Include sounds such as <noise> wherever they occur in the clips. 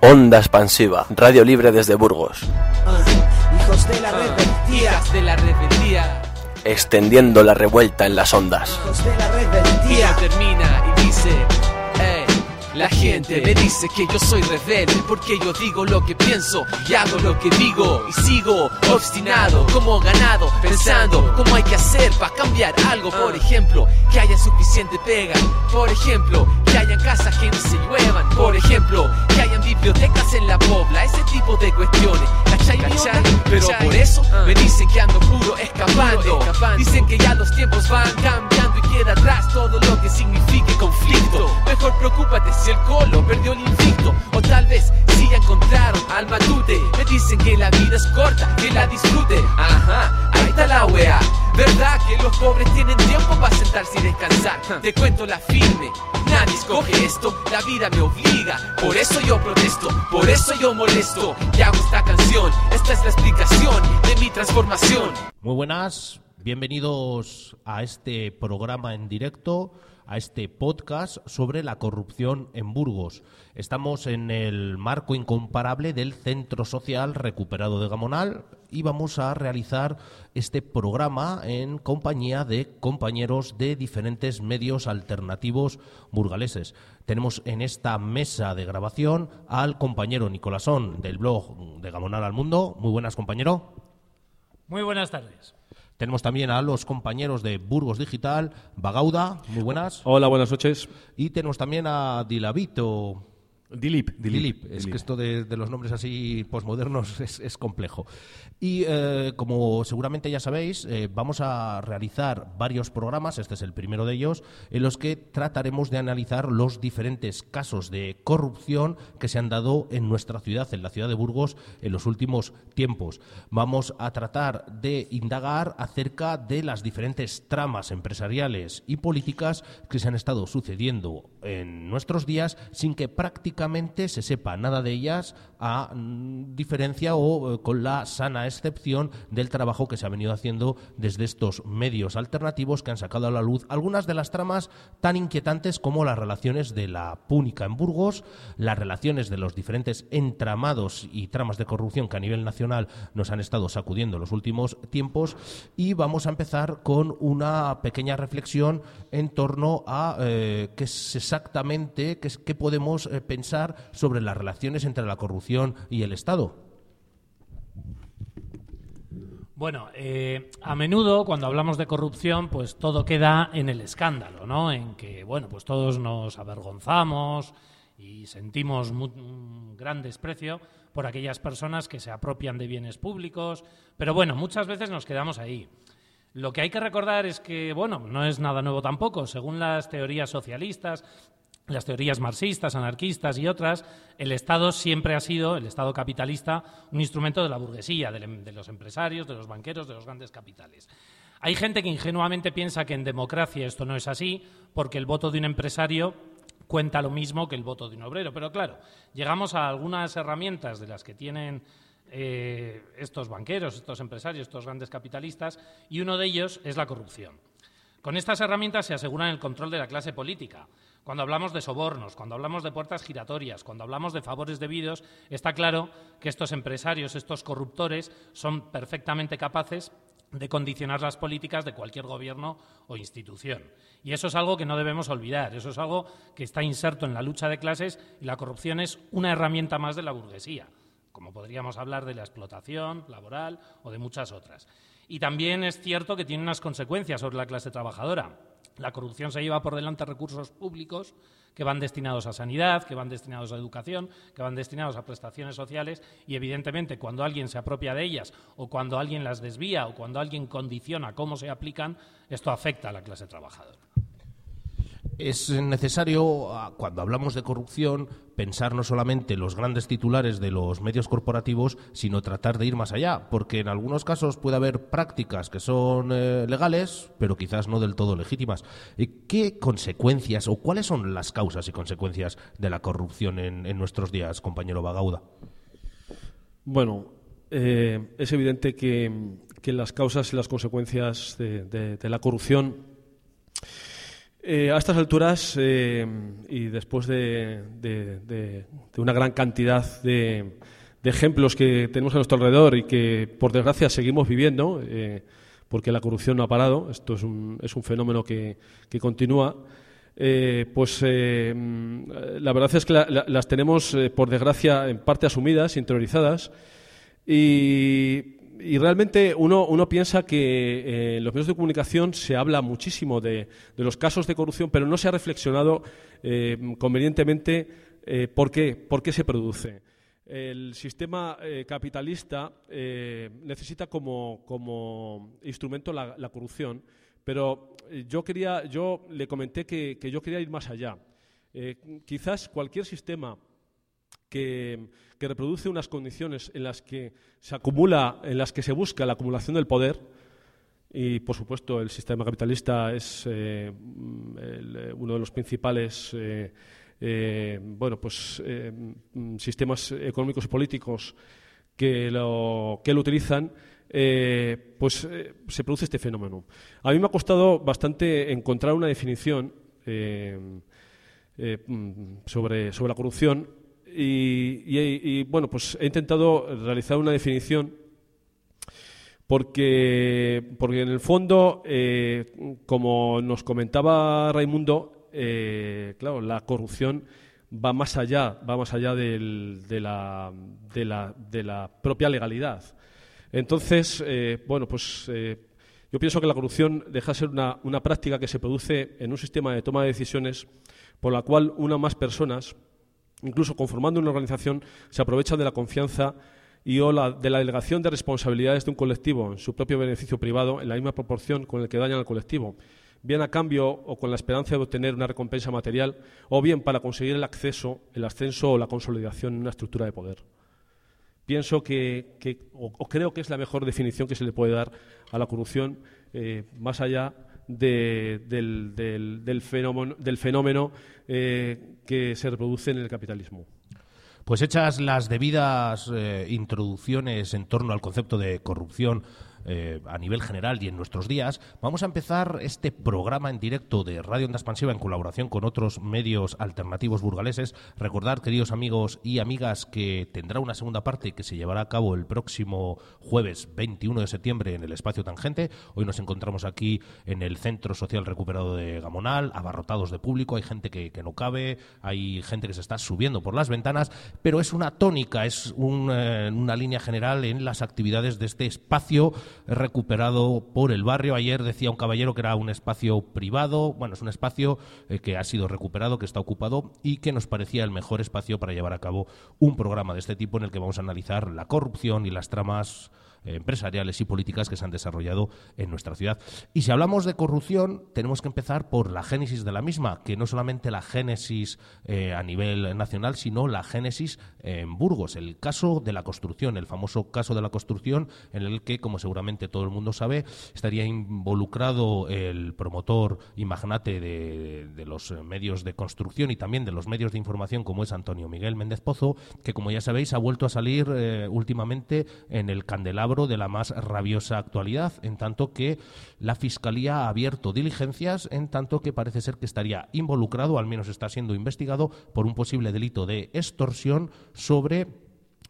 Onda Expansiva, Radio Libre desde Burgos. Hijos de la rebeldía. de la rebeldía. Extendiendo la revuelta en las ondas. Hijos de la Y rebeldía. termina y dice, "Ey, La gente me dice que yo soy rebelde porque yo digo lo que pienso y hago lo que digo. Y sigo obstinado como ganado pensando cómo hay que hacer para cambiar algo. Por ejemplo que haya suficiente pega. Por ejemplo que hayan casas que no se lluevan. Por ejemplo que hayan bibliotecas en la pobla. Ese tipo de cuestiones. Pero por eso me dicen que ando puro escapando. Dicen que ya los tiempos van cambiando y queda atrás todo lo que signifique conflicto. Mejor preocúpate si el colo perdió el invicto. O tal vez si ya encontraron al matute. Me dicen que la vida es corta que la disfrute. Ajá ahí está la wea verdad que los pobres tienen tiempo para sentarse y descansar te cuento la firme nadie escoge esto. La vida me obliga por eso yo protesto por eso yo molesto. Y hago esta canción esta es la explicación de mi transformación. Muy buenas, bienvenidos a este programa en directo, a este podcast sobre la corrupción en Burgos. Estamos en el marco incomparable del Centro Social Recuperado de Gamonal y vamos a realizar este programa en compañía de compañeros de diferentes medios alternativos burgaleses. Tenemos en esta mesa de grabación al compañero Nicolasón del blog de Gamonal al Mundo. Muy buenas, compañero. Muy buenas tardes. Tenemos también a los compañeros de Burgos Digital, Bagauda, muy buenas. Hola, buenas noches. Y tenemos también a Dilavito. Dilip. Dilip, es que esto de, de los nombres así posmodernos es, es complejo. Y eh, como seguramente ya sabéis, eh, vamos a realizar varios programas, este es el primero de ellos, en los que trataremos de analizar los diferentes casos de corrupción que se han dado en nuestra ciudad, en la ciudad de Burgos, en los últimos tiempos. Vamos a tratar de indagar acerca de las diferentes tramas empresariales y políticas que se han estado sucediendo en nuestros días sin que prácticamente se sepa nada de ellas a mm, diferencia o eh, con la sana excepción del trabajo que se ha venido haciendo desde estos medios alternativos que han sacado a la luz algunas de las tramas tan inquietantes como las relaciones de la púnica en Burgos, las relaciones de los diferentes entramados y tramas de corrupción que a nivel nacional nos han estado sacudiendo en los últimos tiempos. Y vamos a empezar con una pequeña reflexión en torno a eh, qué es exactamente, qué, podemos eh, pensar sobre las relaciones entre la corrupción y el Estado. Bueno, eh, a menudo cuando hablamos de corrupción, pues todo queda en el escándalo, ¿no? En que, bueno, pues todos nos avergonzamos y sentimos un gran desprecio por aquellas personas que se apropian de bienes públicos, pero bueno, muchas veces nos quedamos ahí. Lo que hay que recordar es que, bueno, no es nada nuevo tampoco. Según las teorías socialistas, las teorías marxistas, anarquistas y otras, el Estado siempre ha sido, el Estado capitalista, un instrumento de la burguesía, em- de, los empresarios, de los banqueros, de los grandes capitales. Hay gente que ingenuamente piensa que en democracia esto no es así, porque el voto de un empresario cuenta lo mismo que el voto de un obrero. Pero claro, llegamos a algunas herramientas de las que tienen eh, estos banqueros, estos empresarios, estos grandes capitalistas, y uno de ellos es la corrupción. Con estas herramientas se aseguran el control de la clase política. Cuando hablamos de sobornos, cuando hablamos de puertas giratorias, cuando hablamos de favores debidos, está claro que estos empresarios, estos corruptores, son perfectamente capaces de condicionar las políticas de cualquier gobierno o institución. Y eso es algo que no debemos olvidar, eso es algo que está inserto en la lucha de clases y la corrupción es una herramienta más de la burguesía, como podríamos hablar de la explotación laboral o de muchas otras. Y también es cierto que tiene unas consecuencias sobre la clase trabajadora. La corrupción se lleva por delante recursos públicos que van destinados a sanidad, que van destinados a educación, que van destinados a prestaciones sociales y, evidentemente, cuando alguien se apropia de ellas o cuando alguien las desvía o cuando alguien condiciona cómo se aplican, esto afecta a la clase trabajadora. Es necesario, ah, cuando hablamos de corrupción, pensar no solamente los grandes titulares de los medios corporativos, sino tratar de ir más allá, porque en algunos casos puede haber prácticas que son eh, legales, pero quizás no del todo legítimas. Eh, ¿Qué consecuencias o cuáles son las causas y consecuencias de la corrupción en, nuestros días, compañero Bagauda? Bueno, eh, es evidente que, las causas y las consecuencias de la corrupción Eh, a estas alturas, eh, y después de, una gran cantidad de, ejemplos que tenemos a nuestro alrededor y que, por desgracia, seguimos viviendo, eh, porque la corrupción no ha parado, esto es un, fenómeno que, continúa, pues mm, la verdad es que la- la- las tenemos, por desgracia, en parte asumidas, interiorizadas, y, y realmente uno, uno piensa que eh, en los medios de comunicación se habla muchísimo de, de los casos de corrupción, pero no se ha reflexionado eh, convenientemente eh, por, qué, por qué se produce. El sistema capitalista necesita como, como instrumento la, la corrupción, pero yo, quería, yo le comenté que, que yo quería ir más allá. Quizás cualquier sistema que, reproduce unas condiciones en las que se acumula, en las que se busca la acumulación del poder, y por supuesto el sistema capitalista es eh, eh, uno de los principales eh, bueno, pues, sistemas económicos y políticos que lo, que lo utilizan, pues se produce este fenómeno. A mí me ha costado bastante encontrar una definición mm, sobre, sobre la corrupción y, bueno, pues he intentado realizar una definición porque, porque en el fondo, eh, como nos comentaba Raimundo, eh, claro, la corrupción va más allá, va más allá de, la, de, la, de la propia legalidad. Entonces, eh, bueno, pues yo pienso que la corrupción deja de ser una, una práctica que se produce en un sistema de toma de decisiones por la cual una más personas, incluso conformando una organización, se aprovechan de la confianza y de la delegación de responsabilidades de un colectivo en su propio beneficio privado en la misma proporción con el que dañan al colectivo, bien a cambio o con la esperanza de obtener una recompensa material, o bien para conseguir el acceso, el ascenso o la consolidación en una estructura de poder. Pienso que, o creo que es la mejor definición que se le puede dar a la corrupción, eh, más allá de- del, del- del fenómeno, del fenómeno, eh, que se reproduce en el capitalismo. Pues hechas las debidas eh, introducciones en torno al concepto de corrupción eh, a nivel general y en nuestros días, vamos a empezar este programa en directo de Radio Onda Expansiva en colaboración con otros medios alternativos burgaleses. Recordar, queridos amigos y amigas, que tendrá una segunda parte que se llevará a cabo el próximo jueves 21 de septiembre en el espacio Tangente. Hoy nos encontramos aquí en el Centro Social Recuperado de Gamonal, abarrotados de público, hay gente que, no cabe, hay gente que se está subiendo por las ventanas, pero es una tónica, es eh, una línea general en las actividades de este espacio recuperado por el barrio. Ayer decía un caballero que era un espacio privado, bueno, es un espacio eh, que ha sido recuperado, que está ocupado y que nos parecía el mejor espacio para llevar a cabo un programa de este tipo en el que vamos a analizar la corrupción y las tramas empresariales y políticas que se han desarrollado en nuestra ciudad. Y si hablamos de corrupción, tenemos que empezar por la génesis de la misma, que no solamente la génesis eh, a nivel nacional, sino la génesis en Burgos, el caso de la construcción, el famoso caso de la construcción, en el que, como seguramente todo el mundo sabe, estaría involucrado el promotor y magnate de, los medios de construcción y también de los medios de información, como es Antonio Miguel Méndez Pozo, que, como ya sabéis, ha vuelto a salir eh, últimamente en el candelabro de la más rabiosa actualidad, en tanto que la Fiscalía ha abierto diligencias, en tanto que parece ser que estaría involucrado, al menos está siendo investigado, por un posible delito de extorsión sobre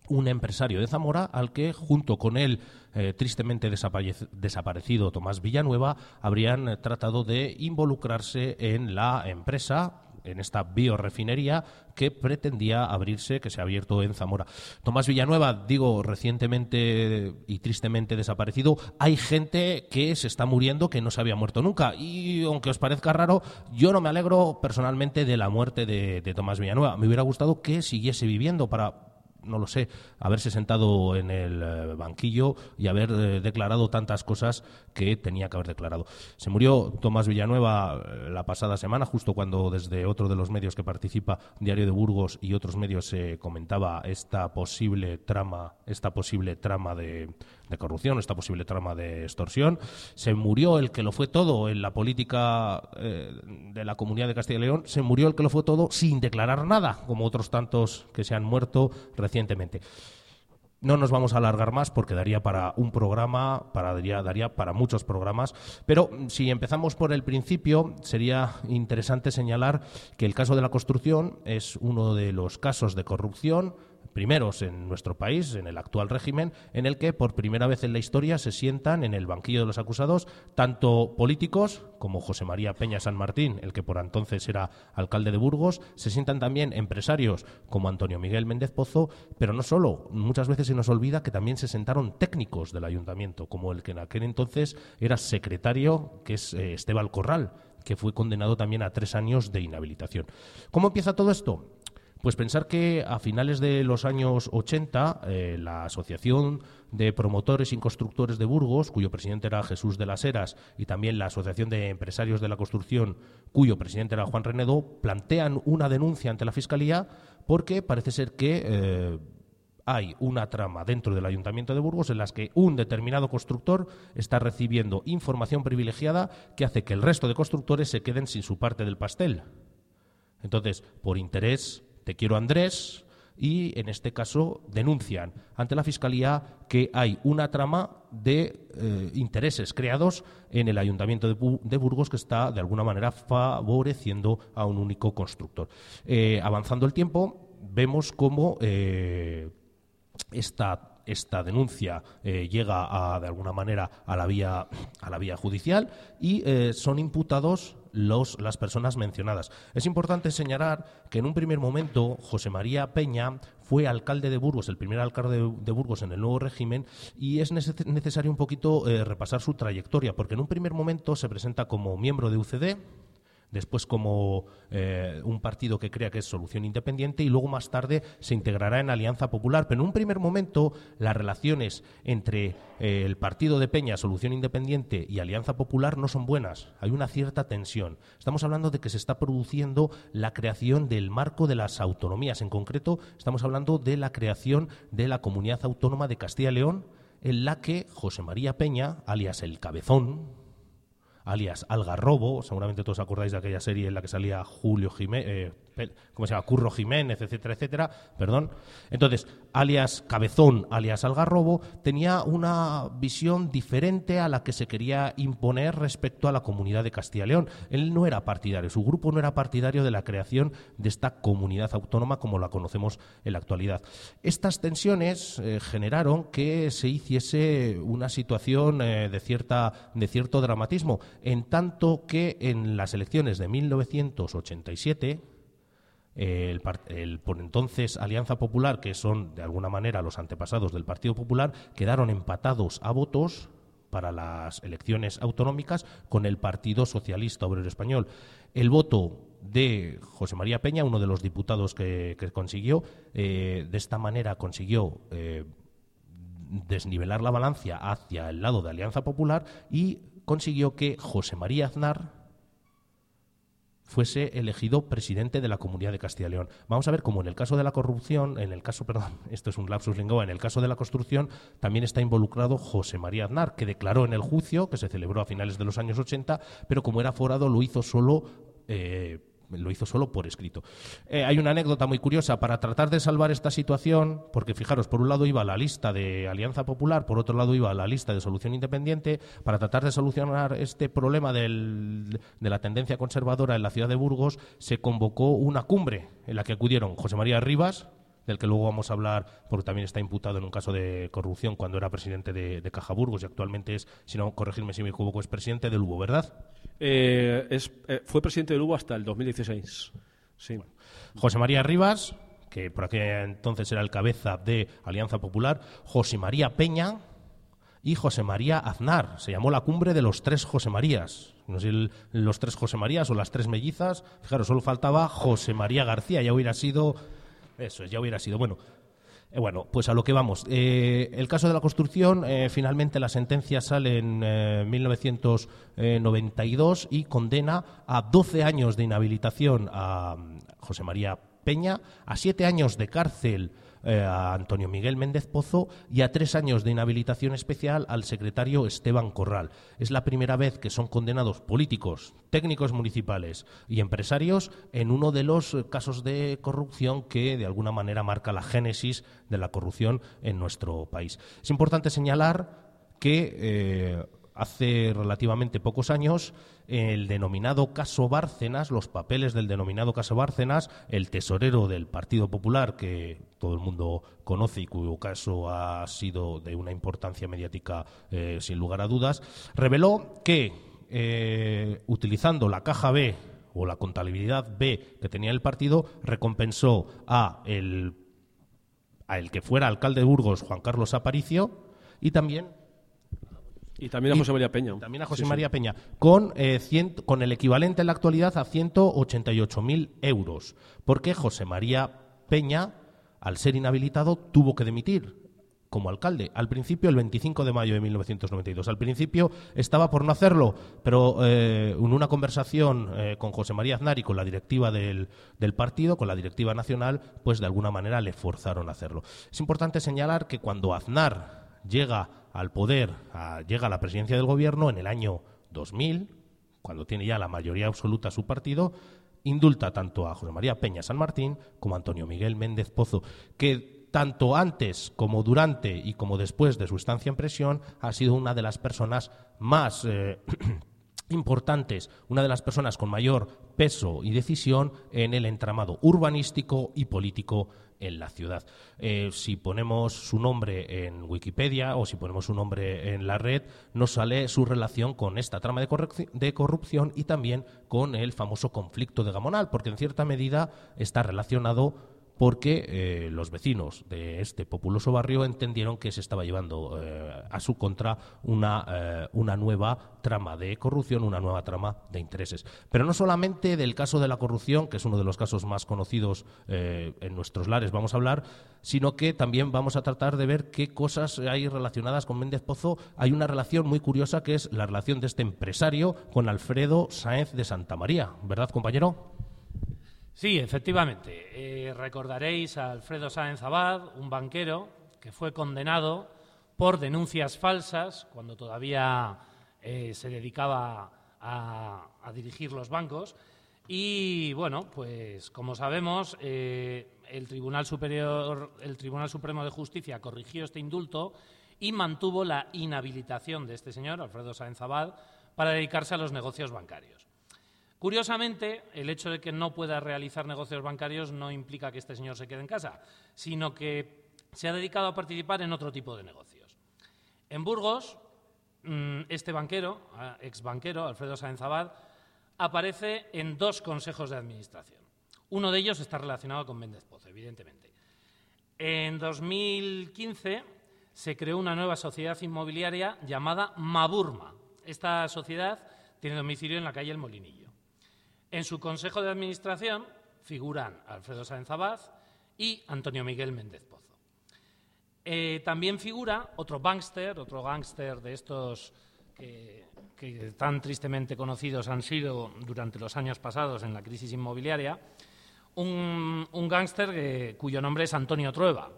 un empresario de Zamora al que, junto con él, eh, tristemente desaparec- desaparecido Tomás Villanueva, habrían tratado de involucrarse en la empresa en esta biorefinería que pretendía abrirse, que se ha abierto en Zamora. Tomás Villanueva, digo, recientemente y tristemente desaparecido, hay gente que se está muriendo que no se había muerto nunca. Y aunque os parezca raro, yo no me alegro personalmente de la muerte de, de Tomás Villanueva. Me hubiera gustado que siguiese viviendo para no lo sé, haberse sentado en el eh, banquillo y haber eh, declarado tantas cosas que tenía que haber declarado. Se murió Tomás Villanueva eh, la pasada semana, justo cuando desde otro de los medios que participa, Diario de Burgos y otros medios, se comentaba esta posible trama, esta posible trama de, de corrupción, esta posible trama de extorsión. Se murió el que lo fue todo en la política eh, de la Comunidad de Castilla y León, se murió el que lo fue todo sin declarar nada, como otros tantos que se han muerto recientemente. No nos vamos a alargar más porque daría para un programa, para, daría, daría para muchos programas, pero si empezamos por el principio, sería interesante señalar que el caso de la construcción es uno de los casos de corrupción primeros en nuestro país, en el actual régimen, en el que por primera vez en la historia se sientan en el banquillo de los acusados tanto políticos como José María Peña San Martín, el que por entonces era alcalde de Burgos, se sientan también empresarios como Antonio Miguel Méndez Pozo, pero no solo, muchas veces se nos olvida que también se sentaron técnicos del ayuntamiento, como el que en aquel entonces era secretario, que es eh, Esteban Corral, que fue condenado también a tres años de inhabilitación. ¿Cómo empieza todo esto? Pues pensar que a finales de los años 80 eh, la Asociación de Promotores y Constructores de Burgos, cuyo presidente era Jesús de las Heras, y también la Asociación de Empresarios de la Construcción, cuyo presidente era Juan Renedo, plantean una denuncia ante la Fiscalía porque parece ser que eh, hay una trama dentro del Ayuntamiento de Burgos en las que un determinado constructor está recibiendo información privilegiada que hace que el resto de constructores se queden sin su parte del pastel. Entonces, por interés te quiero Andrés, y en este caso denuncian ante la Fiscalía que hay una trama de eh, intereses creados en el Ayuntamiento de, Burgos que está de alguna manera favoreciendo a un único constructor. Eh, avanzando el tiempo, vemos cómo eh, esta esta denuncia llega de alguna manera a la vía a la vía judicial y son imputados las personas mencionadas. Es importante señalar que en un primer momento José María Peña fue alcalde de Burgos, el primer alcalde de, Burgos en el nuevo régimen, y es necesario un poquito eh, repasar su trayectoria, porque en un primer momento se presenta como miembro de UCD, después como eh, un partido que crea que es solución independiente y luego más tarde se integrará en Alianza Popular. Pero en un primer momento las relaciones entre eh, el partido de Peña, Solución Independiente y Alianza Popular no son buenas. Hay una cierta tensión. Estamos hablando de que se está produciendo la creación del marco de las autonomías. En concreto, estamos hablando de la creación de la Comunidad Autónoma de Castilla y León, en la que José María Peña, alias el Cabezón, alias Algarrobo, seguramente todos acordáis de aquella serie en la que salía Julio Jiménez, eh, ¿cómo se llama? Curro Jiménez, etcétera, etcétera, perdón. Entonces, alias Cabezón, alias Algarrobo, tenía una visión diferente a la que se quería imponer respecto a la comunidad de Castilla y León. Él no era partidario, su grupo no era partidario de la creación de esta comunidad autónoma como la conocemos en la actualidad. Estas tensiones eh, generaron que se hiciese una situación eh, de, cierta, de cierto dramatismo, en tanto que en las elecciones de 1987, el, por entonces Alianza Popular, que son de alguna manera los antepasados del Partido Popular, quedaron empatados a votos para las elecciones autonómicas con el Partido Socialista Obrero Español. El voto de José María Peña, uno de los diputados que, consiguió, eh, de esta manera consiguió eh, desnivelar la balanza hacia el lado de Alianza Popular y consiguió que José María Aznar, fuese elegido presidente de la Comunidad de Castilla y León. Vamos a ver cómo en el caso de la corrupción, en el caso, perdón, <laughs> esto es un lapsus lingua, en el caso de la construcción también está involucrado José María Aznar, que declaró en el juicio, que se celebró a finales de los años 80, pero como era forado lo hizo solo eh, lo hizo solo por escrito. Eh, hay una anécdota muy curiosa para tratar de salvar esta situación, porque fijaros, por un lado iba la lista de Alianza Popular, por otro lado iba la lista de Solución Independiente, para tratar de solucionar este problema de la tendencia conservadora en la ciudad de Burgos, se convocó una cumbre en la que acudieron José María Rivas, del que luego vamos a hablar, porque también está imputado en un caso de corrupción cuando era presidente de, Caja Burgos y actualmente es, si no, corregirme si me equivoco, es presidente del Lugo, ¿verdad? Eh, eh, fue presidente del Lugo hasta el 2016. Sí. José María Rivas, que por aquel entonces era el cabeza de Alianza Popular, José María Peña y José María Aznar. Se llamó la cumbre de los tres José Marías. No sé si los tres José Marías o las tres mellizas. Fijaros, solo faltaba José María García, ya hubiera sido eso ya hubiera sido. Bueno, eh, bueno, pues a lo que vamos. Eh, el caso de la construcción, eh, finalmente la sentencia sale en 1992 y condena a 12 años de inhabilitación a José María Peña, a 7 años de cárcel eh, a Antonio Miguel Méndez Pozo y a tres años de inhabilitación especial al secretario Esteban Corral. Es la primera vez que son condenados políticos, técnicos municipales y empresarios en uno de los casos de corrupción que de alguna manera marca la génesis de la corrupción en nuestro país. Es importante señalar que eh, hace relativamente pocos años el denominado caso Bárcenas, los papeles del denominado caso Bárcenas, el tesorero del Partido Popular, que todo el mundo conoce y cuyo caso ha sido de una importancia mediática eh, sin lugar a dudas, reveló que eh, utilizando la caja B o la contabilidad B que tenía el partido, recompensó a el, a el que fuera alcalde de Burgos, Juan Carlos Aparicio, y también y también a José María Peña. También a José María Peña, con, eh, con el equivalente en la actualidad a 188.000 euros. Porque José María Peña, al ser inhabilitado, tuvo que demitir como alcalde. Al principio, el 25 de mayo de 1992. Al principio estaba por no hacerlo, pero eh, en una conversación eh, con José María Aznar y con la directiva del, del, partido, con la directiva nacional, pues de alguna manera le forzaron a hacerlo. Es importante señalar que cuando Aznar llega al poder, llega a la presidencia del gobierno en el año 2000, cuando tiene ya la mayoría absoluta su partido, indulta tanto a José María Peña San Martín como a Antonio Miguel Méndez Pozo, que tanto antes como durante y como después de su estancia en prisión ha sido una de las personas más eh, <clears throat> importantes, una de las personas con mayor peso y decisión en el entramado urbanístico y político en la ciudad. Eh, si ponemos su nombre en Wikipedia o si ponemos su nombre en la red, nos sale su relación con esta trama de, de corrupción y también con el famoso conflicto de Gamonal, porque en cierta medida está relacionado porque eh, los vecinos de este populoso barrio entendieron que se estaba llevando eh, a su contra una, eh, una nueva trama de corrupción, una nueva trama de intereses. Pero no solamente del caso de la corrupción, que es uno de los casos más conocidos en nuestros lares, vamos a hablar, sino que también vamos a tratar de ver qué cosas hay relacionadas con Méndez Pozo. Hay una relación muy curiosa que es la relación de este empresario con Alfredo Sáenz de Santa María, ¿verdad, compañero? Sí, efectivamente. Eh, recordaréis a Alfredo Sáenz Abad, un banquero que fue condenado por denuncias falsas cuando todavía eh, se dedicaba a, dirigir los bancos. Y bueno, pues como sabemos, eh, el Tribunal Superior, el Tribunal Supremo de Justicia corrigió este indulto y mantuvo la inhabilitación de este señor, Alfredo Sáenz Abad, para dedicarse a los negocios bancarios. Curiosamente, el hecho de que no pueda realizar negocios bancarios no implica que este señor se quede en casa, sino que se ha dedicado a participar en otro tipo de negocios. En Burgos, mm, este banquero, ex banquero, Alfredo Sáenz Abad, aparece en dos consejos de administración. Uno de ellos está relacionado con Méndez Pozo, evidentemente. En 2015 se creó una nueva sociedad inmobiliaria llamada Maburma. Esta sociedad tiene domicilio en la calle El Molinillo. En su consejo de administración figuran Alfredo Sáenz Abad y Antonio Miguel Méndez Pozo. Eh, también figura otro bankster, otro gángster de estos que, tan tristemente conocidos han sido durante los años pasados en la crisis inmobiliaria, un, gángster cuyo nombre es Antonio Trueba.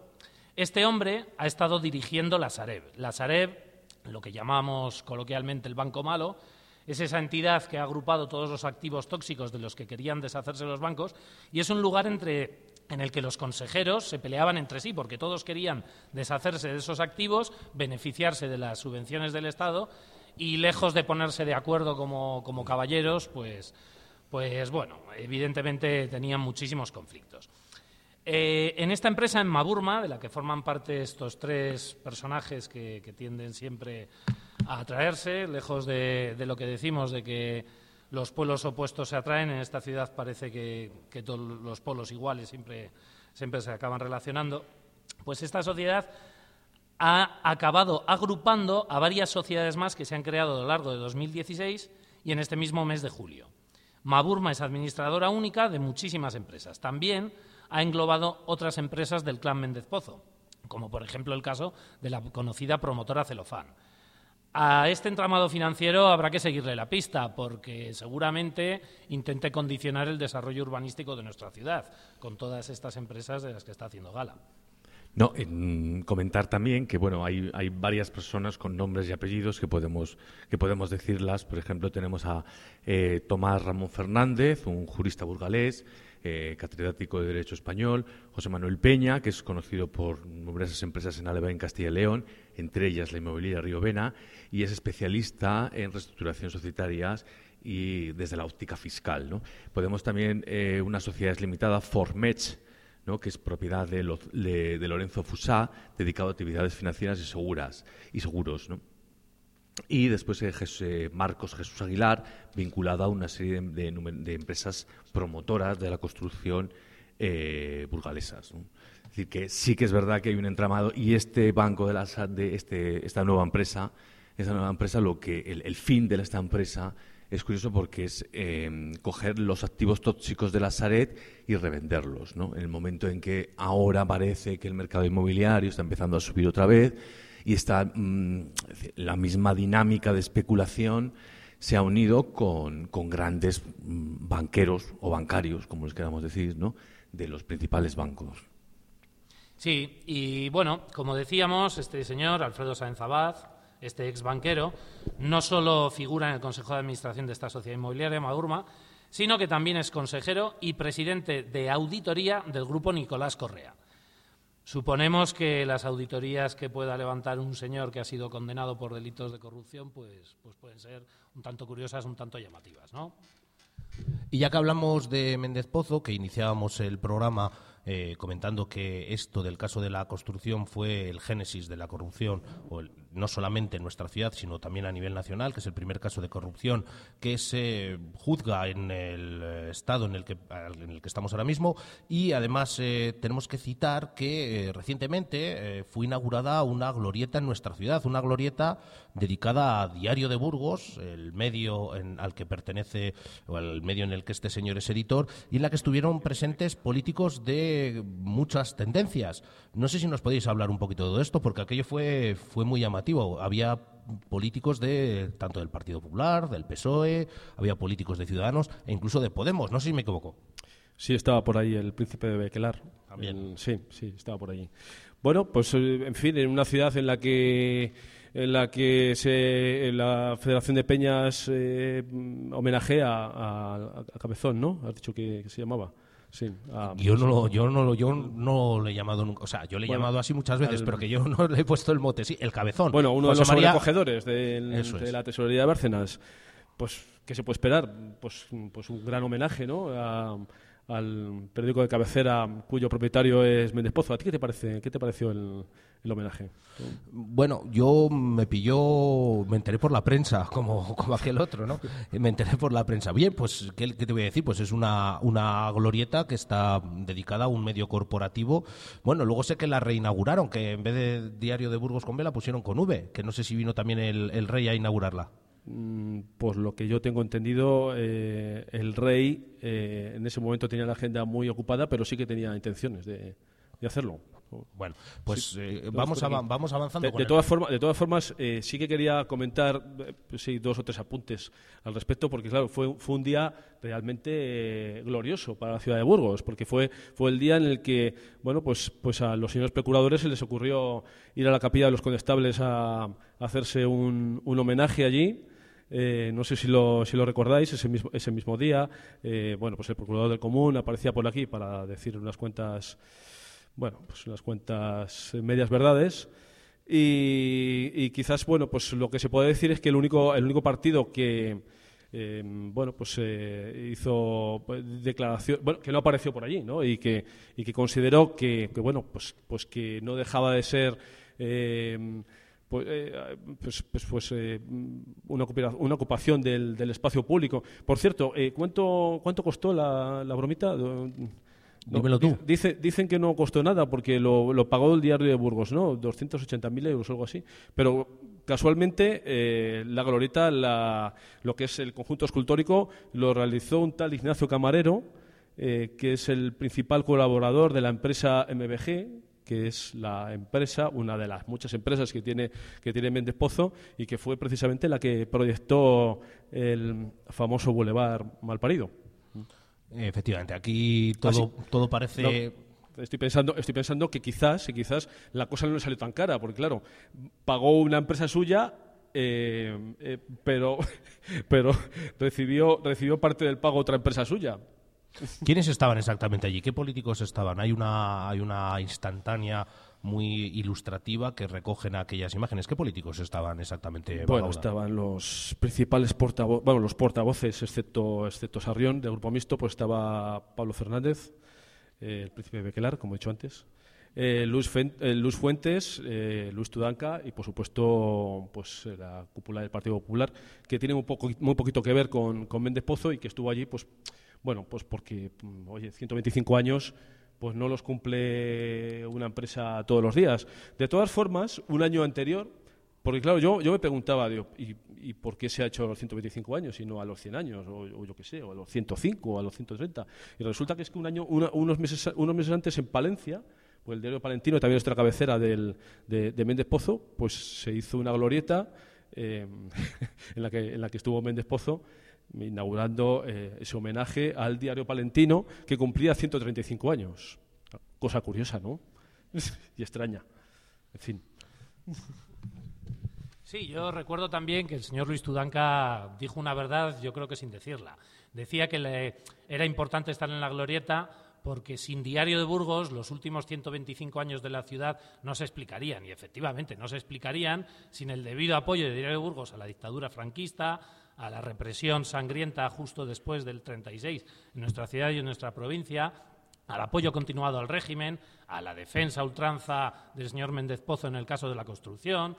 Este hombre ha estado dirigiendo la Sareb. La Sareb, lo que llamamos coloquialmente el Banco Malo, es esa entidad que ha agrupado todos los activos tóxicos de los que querían deshacerse los bancos y es un lugar en el que los consejeros se peleaban entre sí porque todos querían deshacerse de esos activos, beneficiarse de las subvenciones del Estado y lejos de ponerse de acuerdo como, caballeros, pues, pues bueno, evidentemente tenían muchísimos conflictos. Eh, en esta empresa, en Maburma, de la que forman parte estos tres personajes que, tienden siempre a atraerse, lejos de, lo que decimos de que los pueblos opuestos se atraen, en esta ciudad parece que, todos los polos iguales siempre, siempre se acaban relacionando, pues esta sociedad ha acabado agrupando a varias sociedades más que se han creado a lo largo de 2016 y en este mismo mes de julio. Maburma es administradora única de muchísimas empresas. También ha englobado otras empresas del clan Méndez Pozo, como por ejemplo el caso de la conocida promotora Celofán. A este entramado financiero habrá que seguirle la pista, porque seguramente intente condicionar el desarrollo urbanístico de nuestra ciudad, con todas estas empresas de las que está haciendo gala. No, en comentar también que bueno hay, varias personas con nombres y apellidos que podemos que podemos decirlas. Por ejemplo, tenemos a eh, Tomás Ramón Fernández, un jurista burgalés, eh, catedrático de Derecho Español, José Manuel Peña, que es conocido por numerosas empresas en Álava en Castilla y León, entre ellas la inmobiliaria Río Vena, y es especialista en reestructuración societarias y desde la óptica fiscal. ¿no? Podemos también eh, una sociedad limitada, Formech, ¿no? que es propiedad de, de- de Lorenzo Fusá, dedicado a actividades financieras y seguras y seguros. ¿no? Y después eh, eh, Marcos Jesús Aguilar, vinculado a una serie de, empresas promotoras de la construcción eh, burgalesas. Es decir, que sí que es verdad que hay un entramado y este banco de, la, de este, esta nueva empresa, esta nueva empresa, lo que el, el fin de esta empresa es curioso porque es eh, coger los activos tóxicos de la Saret y revenderlos. ¿no? En el momento en que ahora parece que el mercado inmobiliario está empezando a subir otra vez y está mm, la misma dinámica de especulación se ha unido con, con grandes mm, banqueros o bancarios, como les queramos decir, ¿no? de los principales bancos. Sí, y bueno, como decíamos, este señor, Alfredo Sáenz Abad, este ex banquero, no solo figura en el Consejo de Administración de esta sociedad inmobiliaria, Madurma, sino que también es consejero y presidente de auditoría del grupo Nicolás Correa. Suponemos que las auditorías que pueda levantar un señor que ha sido condenado por delitos de corrupción, pues, pues pueden ser un tanto curiosas, un tanto llamativas, ¿no? Y ya que hablamos de Méndez Pozo, que iniciábamos el programa eh, comentando que esto del caso de la construcción fue el génesis de la corrupción, o el- no solamente en nuestra ciudad, sino también a nivel nacional, que es el primer caso de corrupción que se juzga en el eh, estado en el que, en el que estamos ahora mismo. Y además eh, tenemos que citar que eh, recientemente eh, fue inaugurada una glorieta en nuestra ciudad, una glorieta dedicada a Diario de Burgos, el medio en- al que pertenece, o al medio en el que este señor es editor, y en la que estuvieron presentes políticos de muchas tendencias. No sé si nos podéis hablar un poquito de esto, porque aquello fue, fue muy llamativo. Había políticos de tanto del Partido Popular, del PSOE, había políticos de Ciudadanos e incluso de Podemos. No sé si me equivoco. Sí, estaba por ahí el príncipe de Bequelar. También. Sí, sí, estaba por allí. Bueno, pues eh, en fin, en una ciudad en la que en la que se, la Federación de Peñas eh, homenajea a, a- a Cabezón, ¿no? Has dicho que, que se llamaba. Sí, a- Yo no, lo, yo no, lo- yo no le he llamado nunca. O sea, yo le he Bueno, llamado así muchas veces, al- pero que yo no <laughs> le he puesto el mote. Sí, el cabezón. Bueno, uno de los María- de, la tesorería de Bárcenas. Pues, ¿qué se puede esperar? Pues, pues un gran homenaje, ¿no? A- al periódico de cabecera cuyo propietario es Méndez Pozo. ¿A ti qué te parece? ¿Qué te pareció el, homenaje? Bueno, yo me pilló, me enteré por la prensa, <laughs> como, como aquel otro, ¿no? Me enteré por la prensa. Bien, pues, ¿qué, qué te voy a decir? Pues es una, una glorieta que está dedicada a un medio corporativo. Bueno, luego sé que la reinauguraron, que en vez de Diario de Burgos con B la pusieron con V, que no sé si vino también el, el rey a inaugurarla. Pues lo que yo tengo entendido, eh, el rey eh, en ese momento tenía la agenda muy ocupada, pero sí que tenía intenciones de, de hacerlo. Bueno, pues Sí, eh, vamos, avanzando. De, con de el- todas formas, de todas formas eh, sí que quería comentar sí, dos o tres apuntes al respecto, porque claro, fue, fue un día realmente glorioso para la ciudad de Burgos, porque fue, fue el día en el que bueno, pues, pues a los señores procuradores se les ocurrió ir a la capilla de los condestables a, a hacerse un, un homenaje allí. Eh, no sé si lo, si lo recordáis, ese mismo, ese mismo día, eh, bueno, pues el procurador del común aparecía por aquí para decir unas cuentas bueno, pues unas cuantas eh, medias verdades. Y, quizás, bueno, pues lo que se puede decir es que el único, el único partido que, eh, bueno, pues eh, hizo pues, declaración, bueno, que no apareció por allí, ¿no? Y que, y que consideró que, que, bueno, pues, pues que no dejaba de ser eh, pues, eh, pues, pues, pues, eh, una, ocupa- una ocupación del, del espacio público. Por cierto, eh, ¿cuánto, ¿cuánto costó la, la bromita? No, Dímelo tú. Dice, dicen que no costó nada porque lo, lo pagó el diario de Burgos, ¿no? 280.000 euros o algo así. Pero casualmente eh, la glorieta, la, lo que es el conjunto escultórico, lo realizó un tal Ignacio Camarero, eh, que es el principal colaborador de la empresa MBG, que es la empresa, una de las muchas empresas que tiene, que tiene Méndez Pozo y que fue precisamente la que proyectó el famoso Boulevard Malparido. Efectivamente, aquí todo, Así- todo parece... No, estoy pensando, estoy pensando que quizás, y quizás la cosa no le salió tan cara, porque claro, pagó una empresa suya, eh, eh, pero, <laughs> pero recibió, recibió parte del pago otra empresa suya. ¿Quiénes estaban exactamente allí? ¿Qué políticos estaban? Hay una, hay una instantánea muy ilustrativa que recogen aquellas imágenes. ¿Qué políticos estaban exactamente? Bueno, estaban los principales portavoces, bueno, los portavoces, excepto, excepto Sarrión, del Grupo Mixto, pues estaba Pablo Fernández, eh, el príncipe Bequelar, como he dicho antes, eh, Luis, eh, Luis Fuentes, eh, Luis Tudanca y, por supuesto, pues la cúpula del Partido Popular, que tiene un poco, muy poquito que ver con, con Méndez Pozo y que estuvo allí, pues, bueno, pues porque, mm, oye, 125 años pues no los cumple una empresa todos los días. De todas formas, un año anterior, porque claro, yo, yo me preguntaba, ¿y, y por qué se ha hecho a los 125 años y no a los 100 años, o, o yo qué sé, o a los 105 o a los 130? Y resulta que es que un año, una- unos, meses, unos meses antes en Palencia, pues el diario Palentino, también nuestra cabecera del, de, de Méndez Pozo, pues se hizo una glorieta eh, <laughs> en, la que, en la que estuvo Méndez Pozo inaugurando eh, ese homenaje al diario palentino que cumplía 135 años. Cosa curiosa, ¿no? <laughs> y extraña. En fin. Sí, yo recuerdo también que el señor Luis Tudanca dijo una verdad, yo creo que sin decirla. Decía que le- era importante estar en la glorieta porque sin Diario de Burgos los últimos 125 años de la ciudad no se explicarían. Y efectivamente, no se explicarían sin el debido apoyo de Diario de Burgos a la dictadura franquista, a la represión sangrienta justo después del 36 en nuestra ciudad y en nuestra provincia, al apoyo continuado al régimen, a la defensa ultranza del señor Méndez Pozo en el caso de la construcción,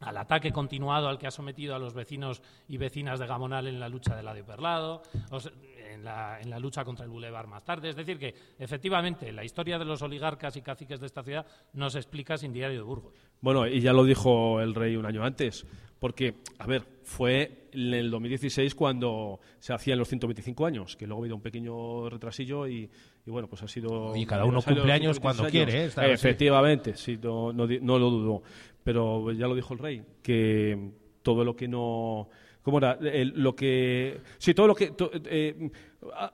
al ataque continuado al que ha sometido a los vecinos y vecinas de Gamonal en la lucha del Ladio Perlado, en la, en la lucha contra el Boulevard más tarde. Es decir, que efectivamente la historia de los oligarcas y caciques de esta ciudad no se explica sin Diario de Burgos. Bueno, y ya lo dijo el rey un año antes, porque, a ver, fue en el 2016 cuando se hacían los 125 años, que luego ha habido un pequeño retrasillo y, y bueno, pues ha sido... Y cada uno de cumple años 126 cuando años. quiere, ¿eh? Efectivamente, sí, no, no di- no lo dudo. Pero ya lo dijo el rey, que todo lo que no... ¿Cómo era? Lo que... Sí, todo lo que... eh,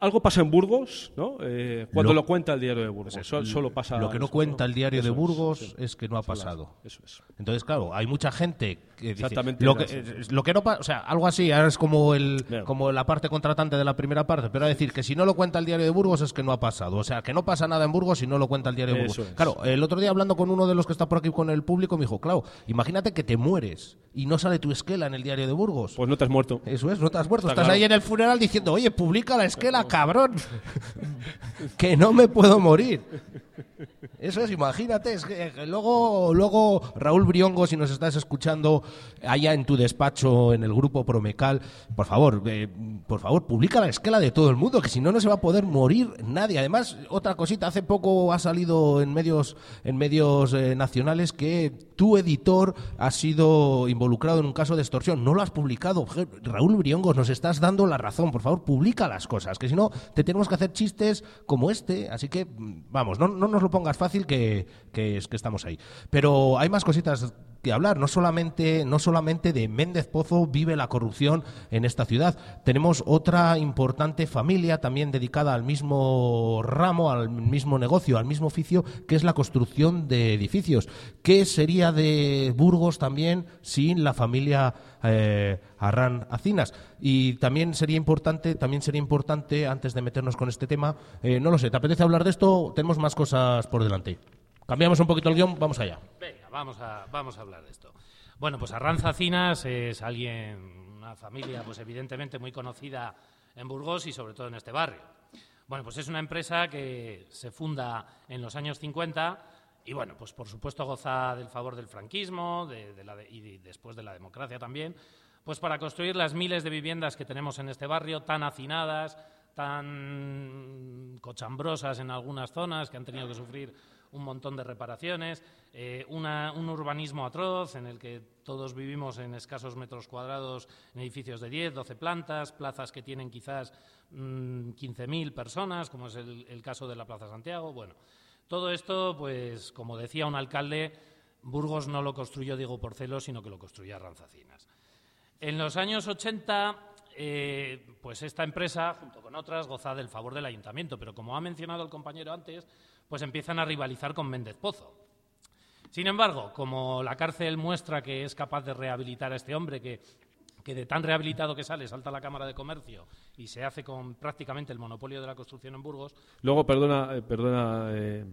algo pasa en Burgos, ¿no? Eh, cuando Lo- lo, cuenta el diario de Burgos. Sol- solo pasa... Lo que no eso, cuenta el diario de es, Burgos sí. es que no ha pasado. Eso es. Entonces, claro, hay mucha gente que dice Exactamente, lo que, lo que no pasa, o sea, algo así, ahora es como el como la parte contratante de la primera parte, pero a decir que si no lo cuenta el diario de Burgos es que no ha pasado, o sea, que no pasa nada en Burgos si no lo cuenta el diario de Burgos. es. Claro, el otro día hablando con uno de los que está por aquí con el público me dijo, "Claro, imagínate que te mueres y no sale tu esquela en el diario de Burgos." Pues no te has muerto. Eso es, no te has muerto. Está Estás claro. ahí en el funeral diciendo, oye, publica la esquela, cabrón. <laughs> que no me puedo morir. Eso es, imagínate. Es que, eh, luego, luego, Raúl Briongo, si nos estás escuchando allá en tu despacho, en el grupo Promecal, por favor, eh, por favor, publica la esquela de todo el mundo, que si no, no se va a poder morir nadie. Además, otra cosita, hace poco ha salido en medios, en medios eh, nacionales que tu editor ha sido involucrado en un caso de extorsión. No lo has publicado. Raúl Briongos, nos estás dando la razón. Por favor, publica las cosas, que si no, te tenemos que hacer chistes como este. Así que, mm, vamos, no nos lo pongas fácil, que, que, que estamos ahí. Pero hay más cositas que hablar. No solamente, no solamente de Méndez Pozo vive la corrupción en esta ciudad. Tenemos otra importante familia también dedicada al mismo ramo, al mismo negocio, al mismo oficio, que es la construcción de edificios. ¿Qué sería de Burgos también sin la familia eh, Arran Acinas? Y también sería importante, también sería importante, antes de meternos con este tema, eh, no lo sé, ¿te apetece hablar de esto? Tenemos más cosas por delante. Cambiamos un poquito el guion, vamos allá. Vamos a, vamos a hablar de esto. Bueno, pues Arranza Cinas es alguien, una familia, pues evidentemente muy conocida en Burgos y sobre todo en este barrio. Bueno, pues es una empresa que se funda en los años 50 y bueno, pues por supuesto goza del favor del franquismo de, la de- y de- después de la democracia también, pues para construir las miles de viviendas que tenemos en este barrio, tan hacinadas, tan cochambrosas en algunas zonas, que han tenido que sufrir un montón de reparaciones, eh, un urbanismo atroz en el que todos vivimos en escasos metros cuadrados, en edificios de 10, 12 plantas, plazas que tienen quizás mm, 15.000 personas, como es el, caso de la Plaza Santiago. Bueno, todo esto, pues, como decía un alcalde, Burgos no lo construyó Diego Porcelo, sino que lo construyó Arranzacinas. En los años 80 eh, pues esta empresa, junto con otras, goza del favor del ayuntamiento, pero como ha mencionado el compañero antes, pues empiezan a rivalizar con Méndez Pozo. Sin embargo, como la cárcel muestra que es capaz de rehabilitar a este hombre que que de tan rehabilitado que sale salta a la Cámara de Comercio y se hace con prácticamente el monopolio de la construcción en Burgos. Luego, perdona, eh, perdona eh,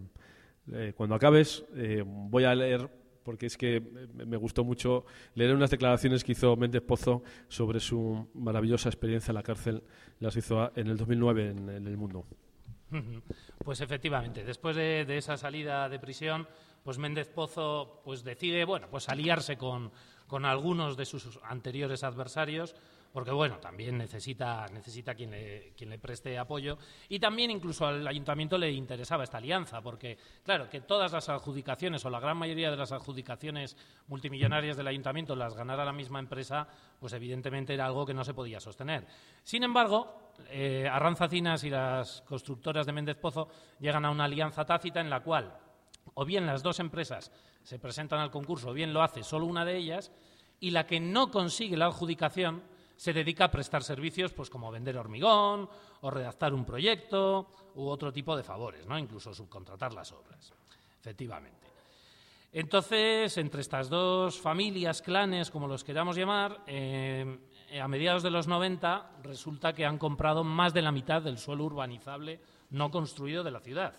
eh, cuando acabes, voy a leer, porque es que me gustó mucho leer unas declaraciones que hizo Méndez Pozo sobre su maravillosa experiencia en la cárcel. Las hizo en el 2009 en, El Mundo. Pues efectivamente, después de, esa salida de prisión, pues Méndez Pozo pues decide, bueno, pues aliarse con, con algunos de sus anteriores adversarios, porque bueno, también necesita, necesita quien, le, quien le preste apoyo. Y también incluso al ayuntamiento le interesaba esta alianza, porque claro, que todas las adjudicaciones o la gran mayoría de las adjudicaciones multimillonarias del ayuntamiento las ganara la misma empresa, pues evidentemente era algo que no se podía sostener. Sin embargo, eh, Arranzacinas y las constructoras de Méndez Pozo llegan a una alianza tácita en la cual o bien las dos empresas se presentan al concurso, o bien lo hace solo una de ellas, y la que no consigue la adjudicación se dedica a prestar servicios pues como vender hormigón o redactar un proyecto u otro tipo de favores, ¿no? incluso subcontratar las obras, efectivamente. Entonces, entre estas dos familias, clanes, como los queramos llamar, eh, a mediados de los 90 resulta que han comprado más de la mitad del suelo urbanizable no construido de la ciudad.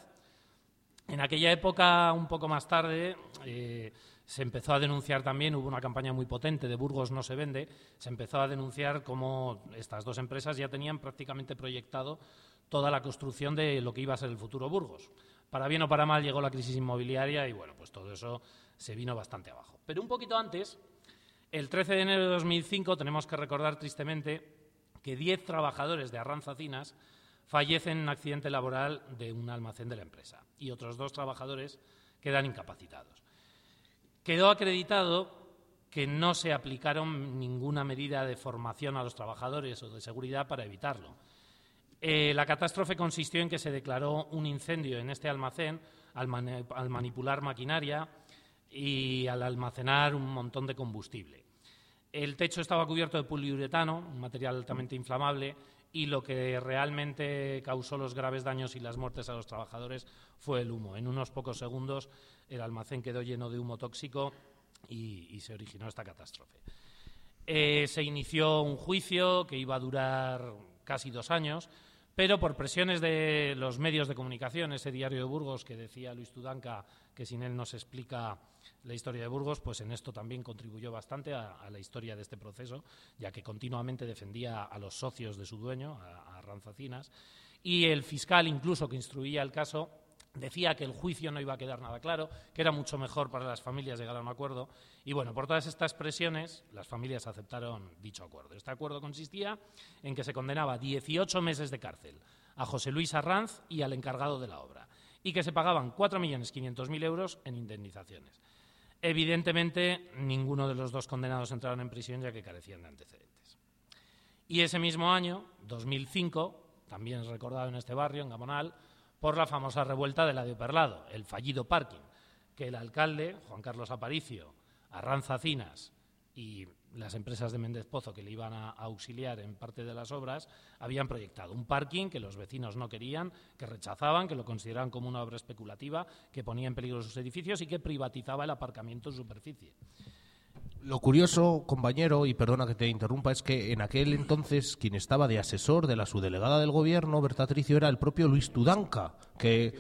En aquella época, un poco más tarde, eh, se empezó a denunciar también, hubo una campaña muy potente de Burgos no se vende, se empezó a denunciar cómo estas dos empresas ya tenían prácticamente proyectado toda la construcción de lo que iba a ser el futuro Burgos. Para bien o para mal llegó la crisis inmobiliaria y bueno, pues todo eso se vino bastante abajo. Pero un poquito antes, el 13 de enero de 2005, tenemos que recordar tristemente que 10 trabajadores de Arranzacinas fallecen en un accidente laboral de un almacén de la empresa y otros dos trabajadores quedan incapacitados. Quedó acreditado que no se aplicaron ninguna medida de formación a los trabajadores o de seguridad para evitarlo. Eh, la catástrofe consistió en que se declaró un incendio en este almacén al, al manipular maquinaria y al almacenar un montón de combustible. El techo estaba cubierto de poliuretano, un material altamente inflamable, y lo que realmente causó los graves daños y las muertes a los trabajadores fue el humo. En unos pocos segundos el almacén quedó lleno de humo tóxico y, se originó esta catástrofe. Eh, se inició un juicio que iba a durar casi dos años, pero por presiones de los medios de comunicación, ese diario de Burgos que decía Luis Tudanca que sin él no se explica la historia de Burgos, pues en esto también contribuyó bastante a, la historia de este proceso, ya que continuamente defendía a los socios de su dueño, a, a Ranzacinas, y el fiscal incluso que instruía el caso decía que el juicio no iba a quedar nada claro, que era mucho mejor para las familias llegar a un acuerdo. Y bueno, por todas estas presiones, las familias aceptaron dicho acuerdo. Este acuerdo consistía en que se condenaba 18 meses de cárcel a José Luis Arranz y al encargado de la obra, y que se pagaban 4.500.000 euros en indemnizaciones. Evidentemente, ninguno de los dos condenados entraron en prisión ya que carecían de antecedentes. Y ese mismo año, 2005, también es recordado en este barrio, en Gamonal, por la famosa revuelta de la de Perlado, el fallido parking, que el alcalde, Juan Carlos Aparicio, Arranza Cinas y las empresas de Méndez Pozo que le iban a, auxiliar en parte de las obras habían proyectado un parking que los vecinos no querían, que rechazaban, que lo consideraban como una obra especulativa, que ponía en peligro sus edificios y que privatizaba el aparcamiento en superficie. Lo curioso, compañero, y perdona que te interrumpa, es que en aquel entonces quien estaba de asesor de la subdelegada del gobierno, Bertatricio, era el propio Luis Tudanca, que,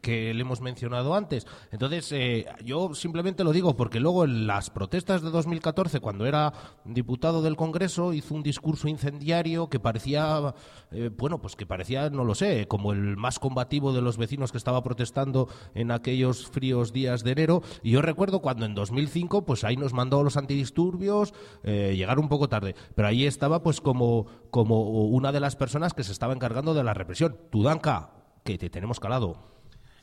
que, le hemos mencionado antes. Entonces, eh, yo simplemente lo digo porque luego en las protestas de 2014, cuando era diputado del Congreso, hizo un discurso incendiario que parecía, eh, bueno, pues que parecía, no lo sé, como el más combativo de los vecinos que estaba protestando en aquellos fríos días de enero. Y yo recuerdo cuando en 2005, pues ahí nos mandó los antidisturbios, eh, llegar un poco tarde. Pero ahí estaba pues como, como una de las personas que se estaba encargando de la represión. Tudanca, que te tenemos calado.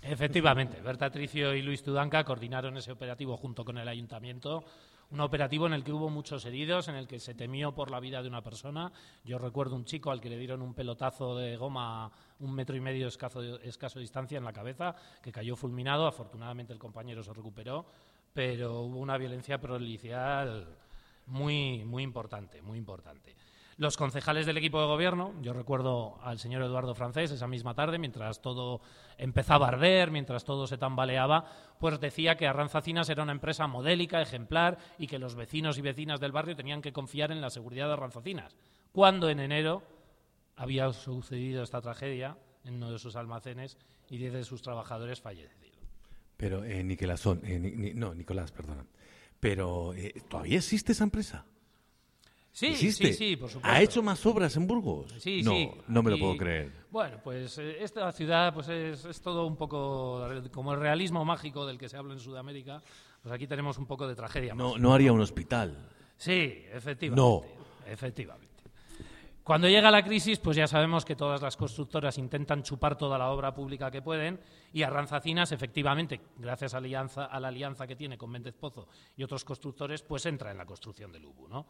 Efectivamente, Berta Tricio y Luis Tudanca coordinaron ese operativo junto con el ayuntamiento, un operativo en el que hubo muchos heridos, en el que se temió por la vida de una persona. Yo recuerdo un chico al que le dieron un pelotazo de goma a un metro y medio escaso, escaso distancia en la cabeza, que cayó fulminado. Afortunadamente el compañero se recuperó, pero hubo una violencia policial muy, muy importante, muy importante. Los concejales del equipo de gobierno, yo recuerdo al señor Eduardo Francés esa misma tarde, mientras todo empezaba a arder, mientras todo se tambaleaba, pues decía que Arranzacinas era una empresa modélica, ejemplar, y que los vecinos y vecinas del barrio tenían que confiar en la seguridad de Arranzacinas. Cuando en enero había sucedido esta tragedia en uno de sus almacenes y diez de sus trabajadores fallecieron. Pero, eh, Nicolás, eh, no, Nicolás, perdona. Pero, eh, ¿todavía existe esa empresa? Sí, sí, sí, por supuesto. ¿Ha hecho más obras en Burgos? Sí, no, sí. no me lo puedo creer. Bueno, pues eh, esta ciudad pues es, es todo un poco como el realismo mágico del que se habla en Sudamérica. Pues aquí tenemos un poco de tragedia. No, no haría un hospital. Sí, efectivamente. No. Efectivamente. Cuando llega la crisis, pues ya sabemos que todas las constructoras intentan chupar toda la obra pública que pueden y Arranzacinas, efectivamente, gracias a, alianza, a la alianza que tiene con Méndez Pozo y otros constructores, pues entra en la construcción del UBU, ¿no?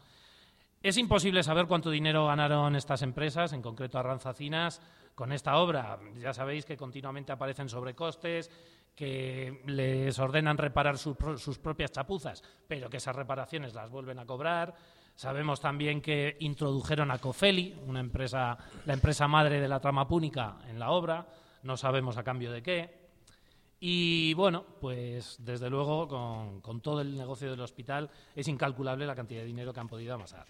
Es imposible saber cuánto dinero ganaron estas empresas, en concreto Arranzacinas, con esta obra. Ya sabéis que continuamente aparecen sobrecostes, que les ordenan reparar sus propias chapuzas, pero que esas reparaciones las vuelven a cobrar. Sabemos también que introdujeron a Cofeli, una empresa, la empresa madre de la trama púnica, en la obra. No sabemos a cambio de qué. Y bueno, pues desde luego con todo el negocio del hospital es incalculable la cantidad de dinero que han podido amasar.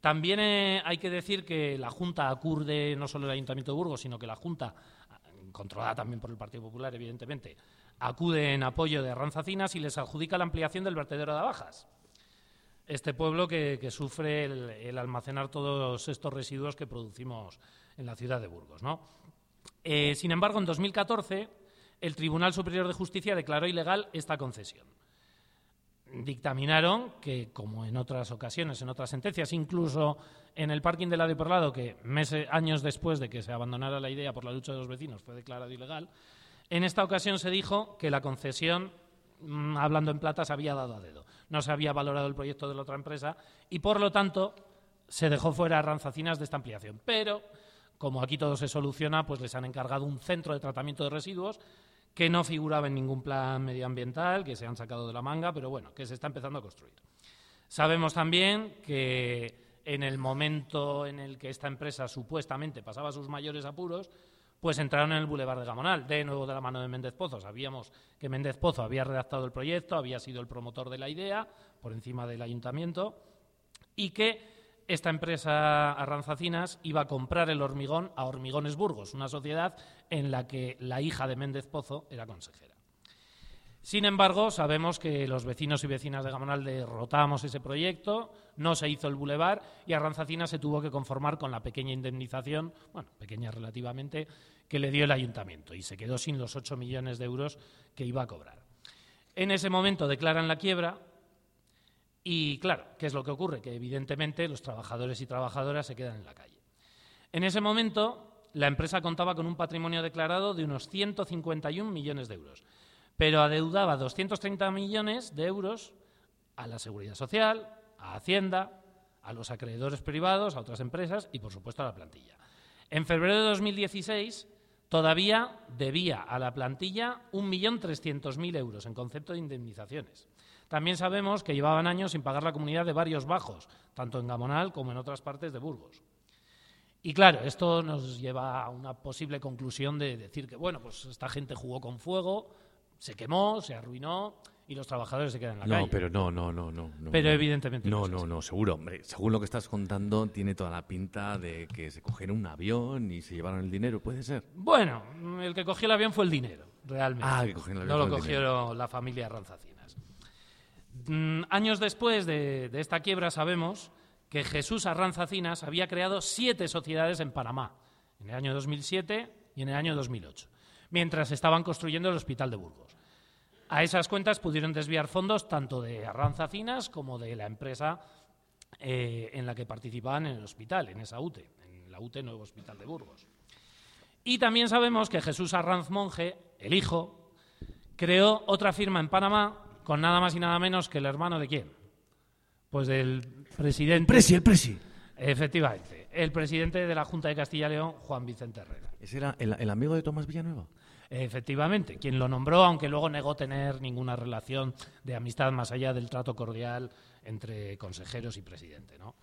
También eh, hay que decir que la Junta acurde no solo el Ayuntamiento de Burgos, sino que la Junta, controlada también por el Partido Popular, evidentemente, acude en apoyo de Arranzacinas y les adjudica la ampliación del vertedero de Abajas. Este pueblo que, sufre el, el almacenar todos estos residuos que producimos en la ciudad de Burgos. ¿no? Eh, sin embargo, en 2014, el Tribunal Superior de Justicia declaró ilegal esta concesión dictaminaron que, como en otras ocasiones, en otras sentencias, incluso en el parking de la de Perlado, que meses, años después de que se abandonara la idea por la lucha de los vecinos fue declarado ilegal, en esta ocasión se dijo que la concesión, mm, hablando en plata, se había dado a dedo. No se había valorado el proyecto de la otra empresa y, por lo tanto, se dejó fuera a Ranzacinas de esta ampliación. Pero, como aquí todo se soluciona, pues les han encargado un centro de tratamiento de residuos que no figuraba en ningún plan medioambiental, que se han sacado de la manga, pero bueno, que se está empezando a construir. Sabemos también que en el momento en el que esta empresa supuestamente pasaba sus mayores apuros, pues entraron en el Boulevard de Gamonal, de nuevo de la mano de Méndez Pozo. Sabíamos que Méndez Pozo había redactado el proyecto, había sido el promotor de la idea, por encima del ayuntamiento, y que esta empresa Arranzacinas iba a comprar el hormigón a Hormigones Burgos, una sociedad en la que la hija de Méndez Pozo era consejera. Sin embargo, sabemos que los vecinos y vecinas de Gamonal derrotamos ese proyecto, no se hizo el bulevar y Arranzacinas se tuvo que conformar con la pequeña indemnización, bueno, pequeña relativamente, que le dio el ayuntamiento y se quedó sin los 8 millones de euros que iba a cobrar. En ese momento declaran la quiebra y, claro, ¿qué es lo que ocurre? Que evidentemente los trabajadores y trabajadoras se quedan en la calle. En ese momento, la empresa contaba con un patrimonio declarado de unos 151 millones de euros, pero adeudaba 230 millones de euros a la Seguridad Social, a Hacienda, a los acreedores privados, a otras empresas y, por supuesto, a la plantilla. En febrero de 2016 todavía debía a la plantilla 1.300.000 euros en concepto de indemnizaciones. También sabemos que llevaban años sin pagar la comunidad de varios bajos, tanto en Gamonal como en otras partes de Burgos. Y claro, esto nos lleva a una posible conclusión de decir que, bueno, pues esta gente jugó con fuego, se quemó, se arruinó y los trabajadores se quedan en la No, calle. pero no, no, no, no. no, Pero no. evidentemente no No, no, no, seguro, hombre. Según lo que estás contando, tiene toda la pinta de que se cogieron un avión y se llevaron el dinero, ¿puede ser? Bueno, el que cogió el avión fue el dinero, realmente. Ah, que cogieron el avión No lo cogieron la familia Ranzacinas. Mm, años después de, esta quiebra sabemos que Jesús Arranzacinas había creado siete sociedades en Panamá, en el año 2007 y en el año 2008, mientras estaban construyendo el Hospital de Burgos. A esas cuentas pudieron desviar fondos tanto de Arranzacinas como de la empresa eh, en la que participaban en el hospital, en esa UTE, en la UTE Nuevo Hospital de Burgos. Y también sabemos que Jesús Arranz Monje, el hijo, creó otra firma en Panamá con nada más y nada menos que el hermano de quién? Pues del presidente. el presi. Efectivamente, el presidente de la Junta de Castilla y León, Juan Vicente Herrera. ¿Ese era el, el amigo de Tomás Villanueva? Efectivamente, quien lo nombró, aunque luego negó tener ninguna relación de amistad más allá del trato cordial entre consejeros y presidente. ¿no?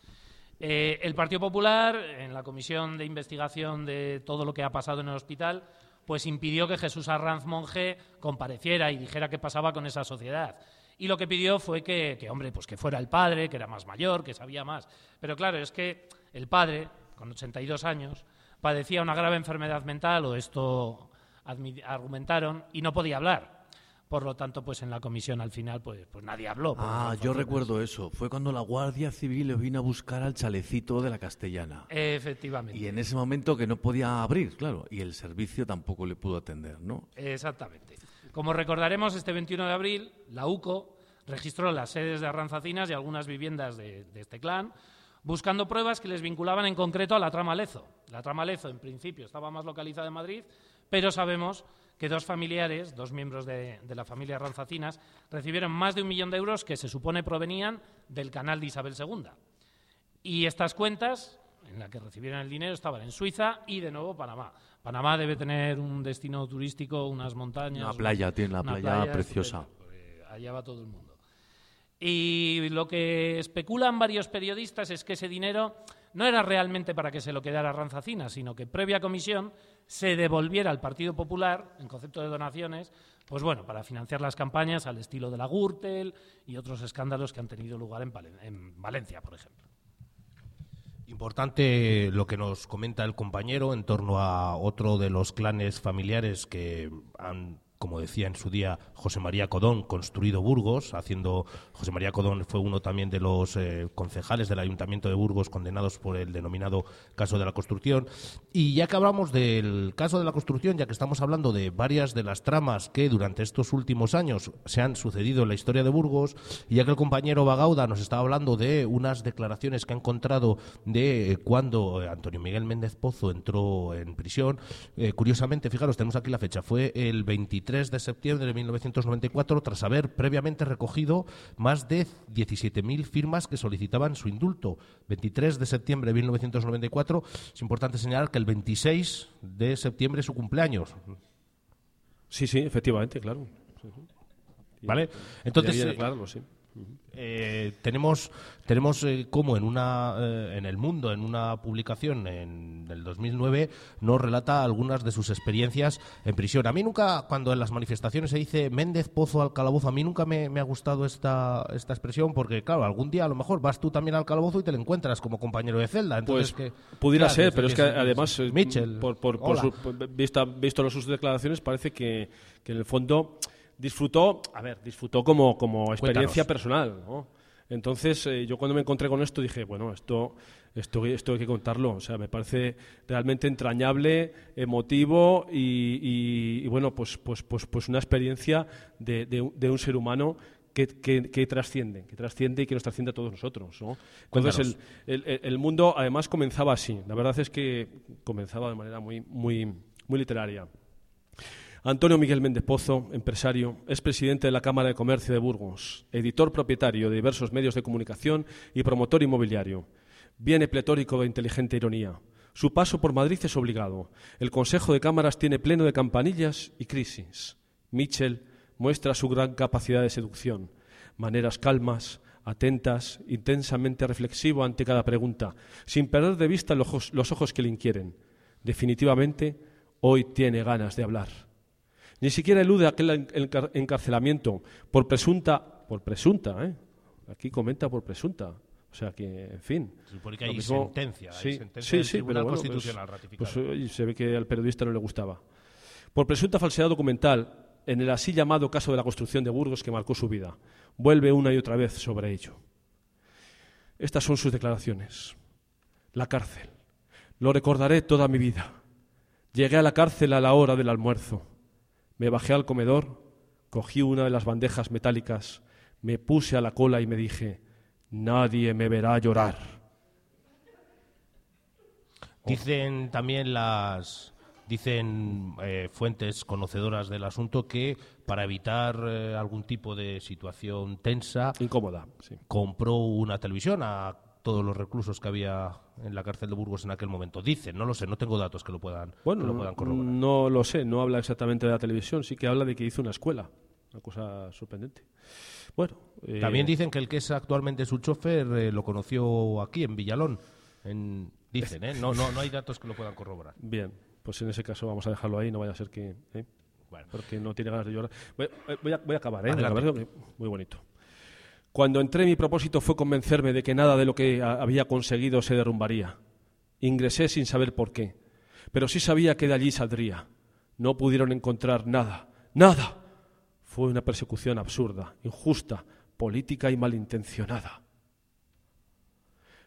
Eh, el Partido Popular, en la comisión de investigación de todo lo que ha pasado en el hospital, pues impidió que Jesús Arranz Monje compareciera y dijera qué pasaba con esa sociedad. Y lo que pidió fue que, que, hombre, pues que fuera el padre, que era más mayor, que sabía más. Pero claro, es que el padre, con 82 años, padecía una grave enfermedad mental, o esto argumentaron, y no podía hablar. Por lo tanto, pues en la comisión al final, pues, pues nadie habló. Ah, yo recuerdo eso. Fue cuando la Guardia Civil le vino a buscar al chalecito de la Castellana. Efectivamente. Y en ese momento que no podía abrir, claro, y el servicio tampoco le pudo atender, ¿no? Exactamente. Como recordaremos, este 21 de abril, la UCO registró las sedes de Arranzacinas y algunas viviendas de, de este clan, buscando pruebas que les vinculaban en concreto a la trama Lezo. La trama Lezo, en principio, estaba más localizada en Madrid, pero sabemos que dos familiares, dos miembros de, la familia Ranzacinas, recibieron más de un millón de euros que se supone provenían del canal de Isabel II. Y estas cuentas, en las que recibieron el dinero, estaban en Suiza y de nuevo Panamá. Panamá debe tener un destino turístico, unas montañas. Una playa, tiene una, playa, preciosa. allá va todo el mundo. Y lo que especulan varios periodistas es que ese dinero no era realmente para que se lo quedara Ranzacina, sino que previa comisión se devolviera al Partido Popular, en concepto de donaciones, pues bueno, para financiar las campañas al estilo de la Gürtel y otros escándalos que han tenido lugar en, en Valencia, por ejemplo. Importante lo que nos comenta el compañero en torno a otro de los clanes familiares que han como decía en su día José María Codón, construido Burgos, haciendo José María Codón fue uno también de los eh, concejales del Ayuntamiento de Burgos condenados por el denominado caso de la construcción. Y ya que hablamos del caso de la construcción, ya que estamos hablando de varias de las tramas que durante estos últimos años se han sucedido en la historia de Burgos, y ya que el compañero Bagauda nos estaba hablando de unas declaraciones que ha encontrado de cuando Antonio Miguel Méndez Pozo entró en prisión, eh, curiosamente, fijaros, tenemos aquí la fecha, fue el 23 3 de septiembre de 1994, tras haber previamente recogido más de 17.000 firmas que solicitaban su indulto. 23 de septiembre de 1994. Es importante señalar que el 26 de septiembre es su cumpleaños. Sí, sí, efectivamente, claro. ¿Vale? Entonces, eh, claro, sí. Eh, tenemos tenemos eh, como en una eh, en el mundo en una publicación en el 2009 nos relata algunas de sus experiencias en prisión. A mí nunca cuando en las manifestaciones se dice Méndez Pozo al calabozo a mí nunca me, ha gustado esta esta expresión porque claro algún día a lo mejor vas tú también al calabozo y te lo encuentras como compañero de celda. Entonces pues pudiera ser pero es que además Mitchell por, por, vista, visto sus declaraciones parece que, que en el fondo disfrutó, a ver, disfrutó como, como experiencia personal, ¿no? Entonces, eh, yo cuando me encontré con esto dije, bueno, esto, esto, esto hay que contarlo. O sea, me parece realmente entrañable, emotivo y, bueno, pues, pues, pues, pues una experiencia de, de, un ser humano que, que, trasciende, que trasciende y que nos trasciende a todos nosotros. ¿no? Entonces, el, el, el, mundo además comenzaba así. La verdad es que comenzaba de manera muy, muy, muy literaria. Antonio Miguel Méndez Pozo, empresario, es presidente de la Cámara de Comercio de Burgos, editor propietario de diversos medios de comunicación y promotor inmobiliario. Viene pletórico de inteligente ironía. Su paso por Madrid es obligado. El Consejo de Cámaras tiene pleno de campanillas y crisis. Mitchell muestra su gran capacidad de seducción. Maneras calmas, atentas, intensamente reflexivo ante cada pregunta, sin perder de vista los ojos, los ojos que le inquieren. Definitivamente, hoy tiene ganas de hablar. Ni siquiera elude aquel encarcelamiento por presunta, por presunta, ¿eh? aquí comenta por presunta. O sea que, en fin. Se supone que hay sentencia, sí, hay sentencia sí, Tribunal pues, Constitucional pues, pues se ve que al periodista no le gustaba. Por presunta falsedad documental, en el así llamado caso de la construcción de Burgos que marcó su vida. Vuelve una y otra vez sobre ello. Estas son sus declaraciones. La cárcel. Lo recordaré toda mi vida. Llegué a la cárcel a la hora del almuerzo. Me bajé al comedor, cogí una de las bandejas metálicas, me puse a la cola y me dije, nadie me verá llorar. Dicen también las dicen eh, fuentes conocedoras del asunto que para evitar eh, algún tipo de situación tensa, incómoda, compró una televisión a todos los reclusos que había en la cárcel de Burgos en aquel momento. Dicen, no lo sé, no tengo datos que lo puedan, bueno, lo puedan corroborar. No lo sé, no habla exactamente de la televisión, sí que habla de que hizo una escuela. una cosa sorprendente. Bueno, eh, También dicen que el que es actualmente su chofer eh, lo conoció aquí, en Villalón. En- dicen, ¿eh? No, no, no hay datos que lo puedan corroborar. Bien, pues en ese caso vamos a dejarlo ahí, no vaya a ser que... ¿eh? Bueno. Porque no tiene ganas de llorar. Voy, voy a, voy a acabar, ¿eh? Voy a Adelante. acabar, porque- Muy bonito. Cuando entré, mi propósito fue convencerme de que nada de lo que había conseguido se derrumbaría. Ingresé sin saber por qué, pero sí sabía que de allí saldría. No pudieron encontrar nada, nada. Fue una persecución absurda, injusta, política y malintencionada.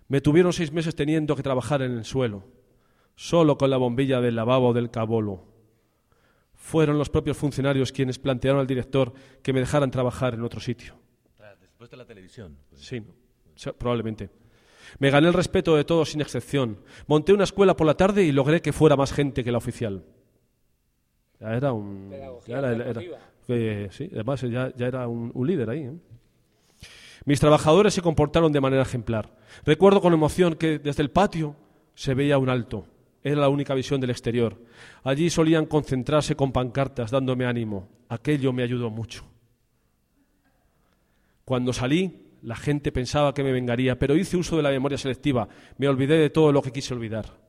Me tuvieron seis meses teniendo que trabajar en el suelo, solo con la bombilla del lavabo del cabolo. Fueron los propios funcionarios quienes plantearon al director que me dejaran trabajar en otro sitio. Después de la televisión. Sí, sí, probablemente. Me gané el respeto de todos sin excepción. Monté una escuela por la tarde y logré que fuera más gente que la oficial. Ya era un. ya era- era- eh, sí, además ya, ya era un, un líder ahí. ¿eh? Mis trabajadores se comportaron de manera ejemplar. Recuerdo con emoción que desde el patio se veía un alto. Era la única visión del exterior. Allí solían concentrarse con pancartas dándome ánimo. Aquello me ayudó mucho. Cuando salí, la gente pensaba que me vengaría, pero hice uso de la memoria selectiva. Me olvidé de todo lo que quise olvidar.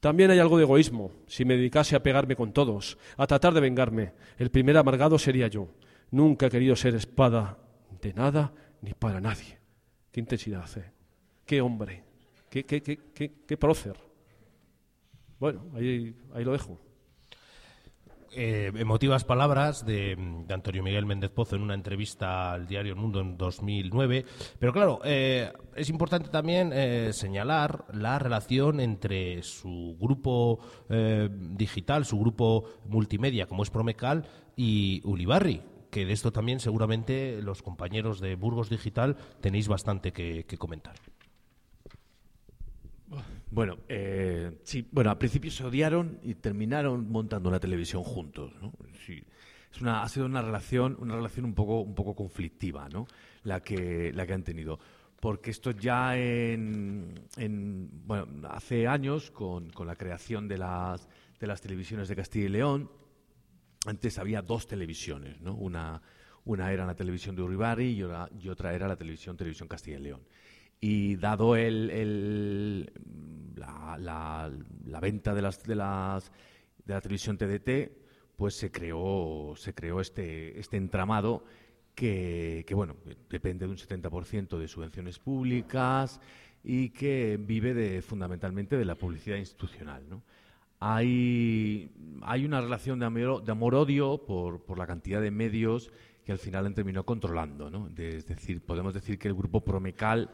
También hay algo de egoísmo. Si me dedicase a pegarme con todos, a tratar de vengarme, el primer amargado sería yo. Nunca he querido ser espada de nada ni para nadie. Qué intensidad, ¿eh? Qué hombre. Qué, qué, qué, qué, qué prócer. Bueno, ahí, ahí lo dejo. Eh, emotivas palabras de, Antonio Miguel Méndez Pozo en una entrevista al diario El Mundo en 2009. Pero claro, eh, es importante también eh, señalar la relación entre su grupo digital, su grupo multimedia, como es Promecal, y Ulibarri. Que de esto también seguramente los compañeros de Burgos Digital tenéis bastante que comentar. Bueno, eh, sí, bueno, al principio se odiaron y terminaron montando una televisión juntos, ¿no? Sí, es una, ha sido una relación, una relación un poco, un poco conflictiva, ¿no? La que, la que han tenido. Porque esto ya en, en- bueno, hace años, con, con la creación de las, de las televisiones de Castilla y León, antes había dos televisiones, ¿no? Una, una era la televisión de Uribarri y otra, y otra era la televisión Televisión Castilla y León. Y dado el, la, la- venta de las, de las de la televisión TDT, pues se creó se creó este este entramado que, bueno depende de un 70% de subvenciones públicas y que vive de, fundamentalmente de la publicidad institucional, ¿no? Hay, hay una relación de amor- amor-odio por, por la cantidad de medios que al final han terminado controlando. ¿no? Es decir, podemos decir que el grupo Promecal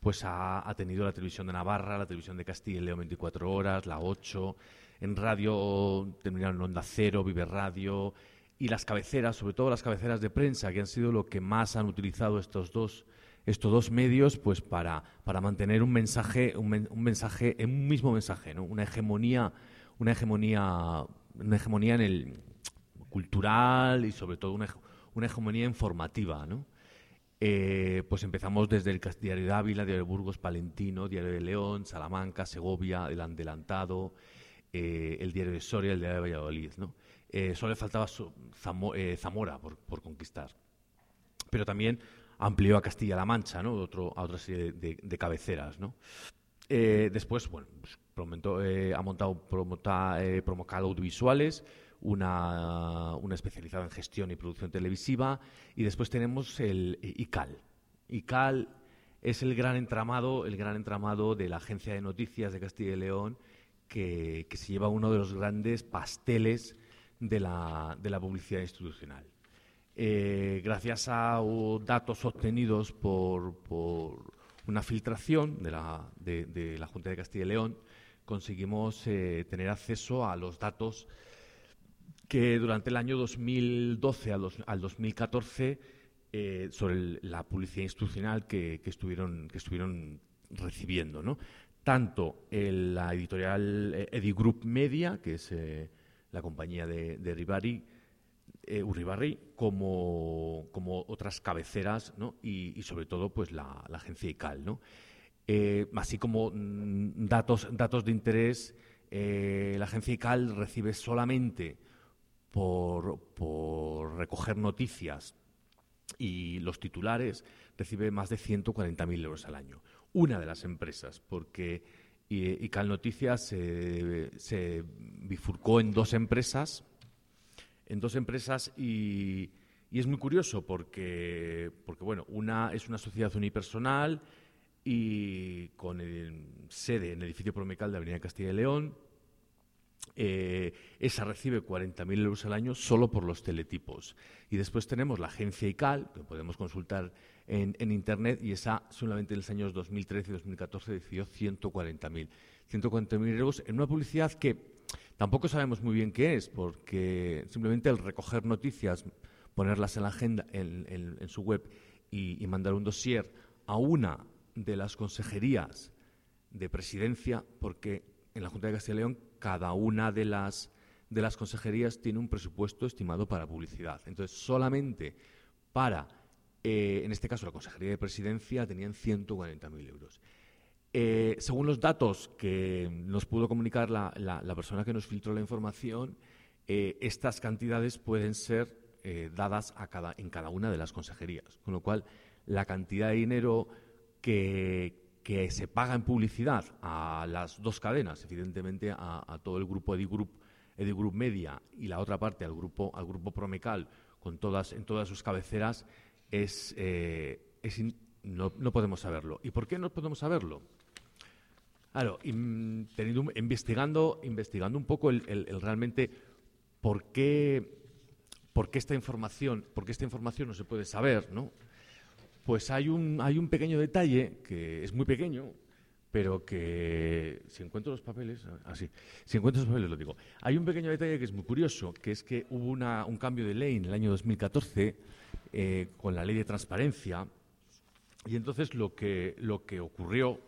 pues ha, tenido la televisión de Navarra, la televisión de Castilla y León 24 horas, la 8, en radio terminaron en Onda Cero, Vive Radio, y las cabeceras, sobre todo las cabeceras de prensa, que han sido lo que más han utilizado estos dos estos dos medios pues para, para mantener un mensaje un, un mensaje en un mismo mensaje ¿no? una hegemonía una hegemonía una hegemonía en el cultural y sobre todo una, una hegemonía informativa ¿no? Eh, pues empezamos desde el Diario de Ávila, Diario de Burgos, Palentino, Diario de León, Salamanca, Segovia, El Adelantado, eh, el Diario de Soria, el Diario de Valladolid. ¿no? Eh, solo le faltaba eh, Zamora por, conquistar. Pero también amplió a Castilla-La Mancha, ¿no? Otro, a otra serie de, cabeceras. ¿no? Después, bueno, pues, eh, ha montado promota, Audiovisuales, una, una especializada en gestión y producción televisiva, y después tenemos el eh, ICAL. ICAL es el gran entramado, el gran entramado de la agencia de noticias de Castilla y León, que, que se lleva uno de los grandes pasteles de la, de la publicidad institucional. Eh, gracias a datos obtenidos por, por una filtración de la, de la Junta de Castilla y León, conseguimos eh, tener acceso a los datos que durante el año 2012 al, dos- al 2014 eh, sobre la publicidad institucional que, estuvieron, recibiendo. Tanto el- la editorial eh, Edigroup Media, que es eh, la compañía de, de Uribarri, como, otras cabeceras y, sobre todo pues la, agencia ICAL. así como mm, datos, datos de interés, la agencia ICAL recibe solamente por, por recoger noticias y los titulares recibe más de 140.000 euros al año. Una de las empresas, porque y, Cal Noticias se, bifurcó en dos empresas, en dos empresas y, y es muy curioso porque, porque, bueno, una es una sociedad unipersonal y con sede en el edificio Promecal de Avenida Castilla y León. Eh, esa recibe 40.000 euros al año solo por los teletipos. Y después tenemos la agencia ICAL, que podemos consultar en, en Internet, y esa solamente en los años 2013 y 2014 decidió 140.000. 140.000 euros en una publicidad que tampoco sabemos muy bien qué es, porque simplemente el recoger noticias ponerlas en la agenda, en, su web y, mandar un dossier a una de las consejerías de presidencia, porque en la Junta de Castilla y León cada una de las, de las consejerías tiene un presupuesto estimado para publicidad. Entonces, solamente para, eh, en este caso, la Consejería de Presidencia tenían 140.000 euros. Eh, según los datos que nos pudo comunicar la, persona que nos filtró la información, eh, estas cantidades pueden ser dadas a cada, en cada una de las consejerías. Con lo cual, la cantidad de dinero que, se paga en publicidad a las dos cadenas, evidentemente a, todo el grupo Edigroup, Edigroup Media y la otra parte al grupo, al grupo Promecal, con todas, en todas sus cabeceras, es, eh, no, podemos saberlo. ¿Y por qué no podemos saberlo? Claro, investigando, investigando un poco el, el realmente por qué ¿por qué esta información, por esta información no se puede saber? ¿no? Pues hay un, hay un pequeño detalle que es muy pequeño, pero que si encuentro los papeles, así, ah, si encuentro los papeles lo digo. Hay un pequeño detalle que es muy curioso, que es que hubo una, un cambio de ley en el año 2014 eh, con la ley de transparencia y entonces lo que, lo que ocurrió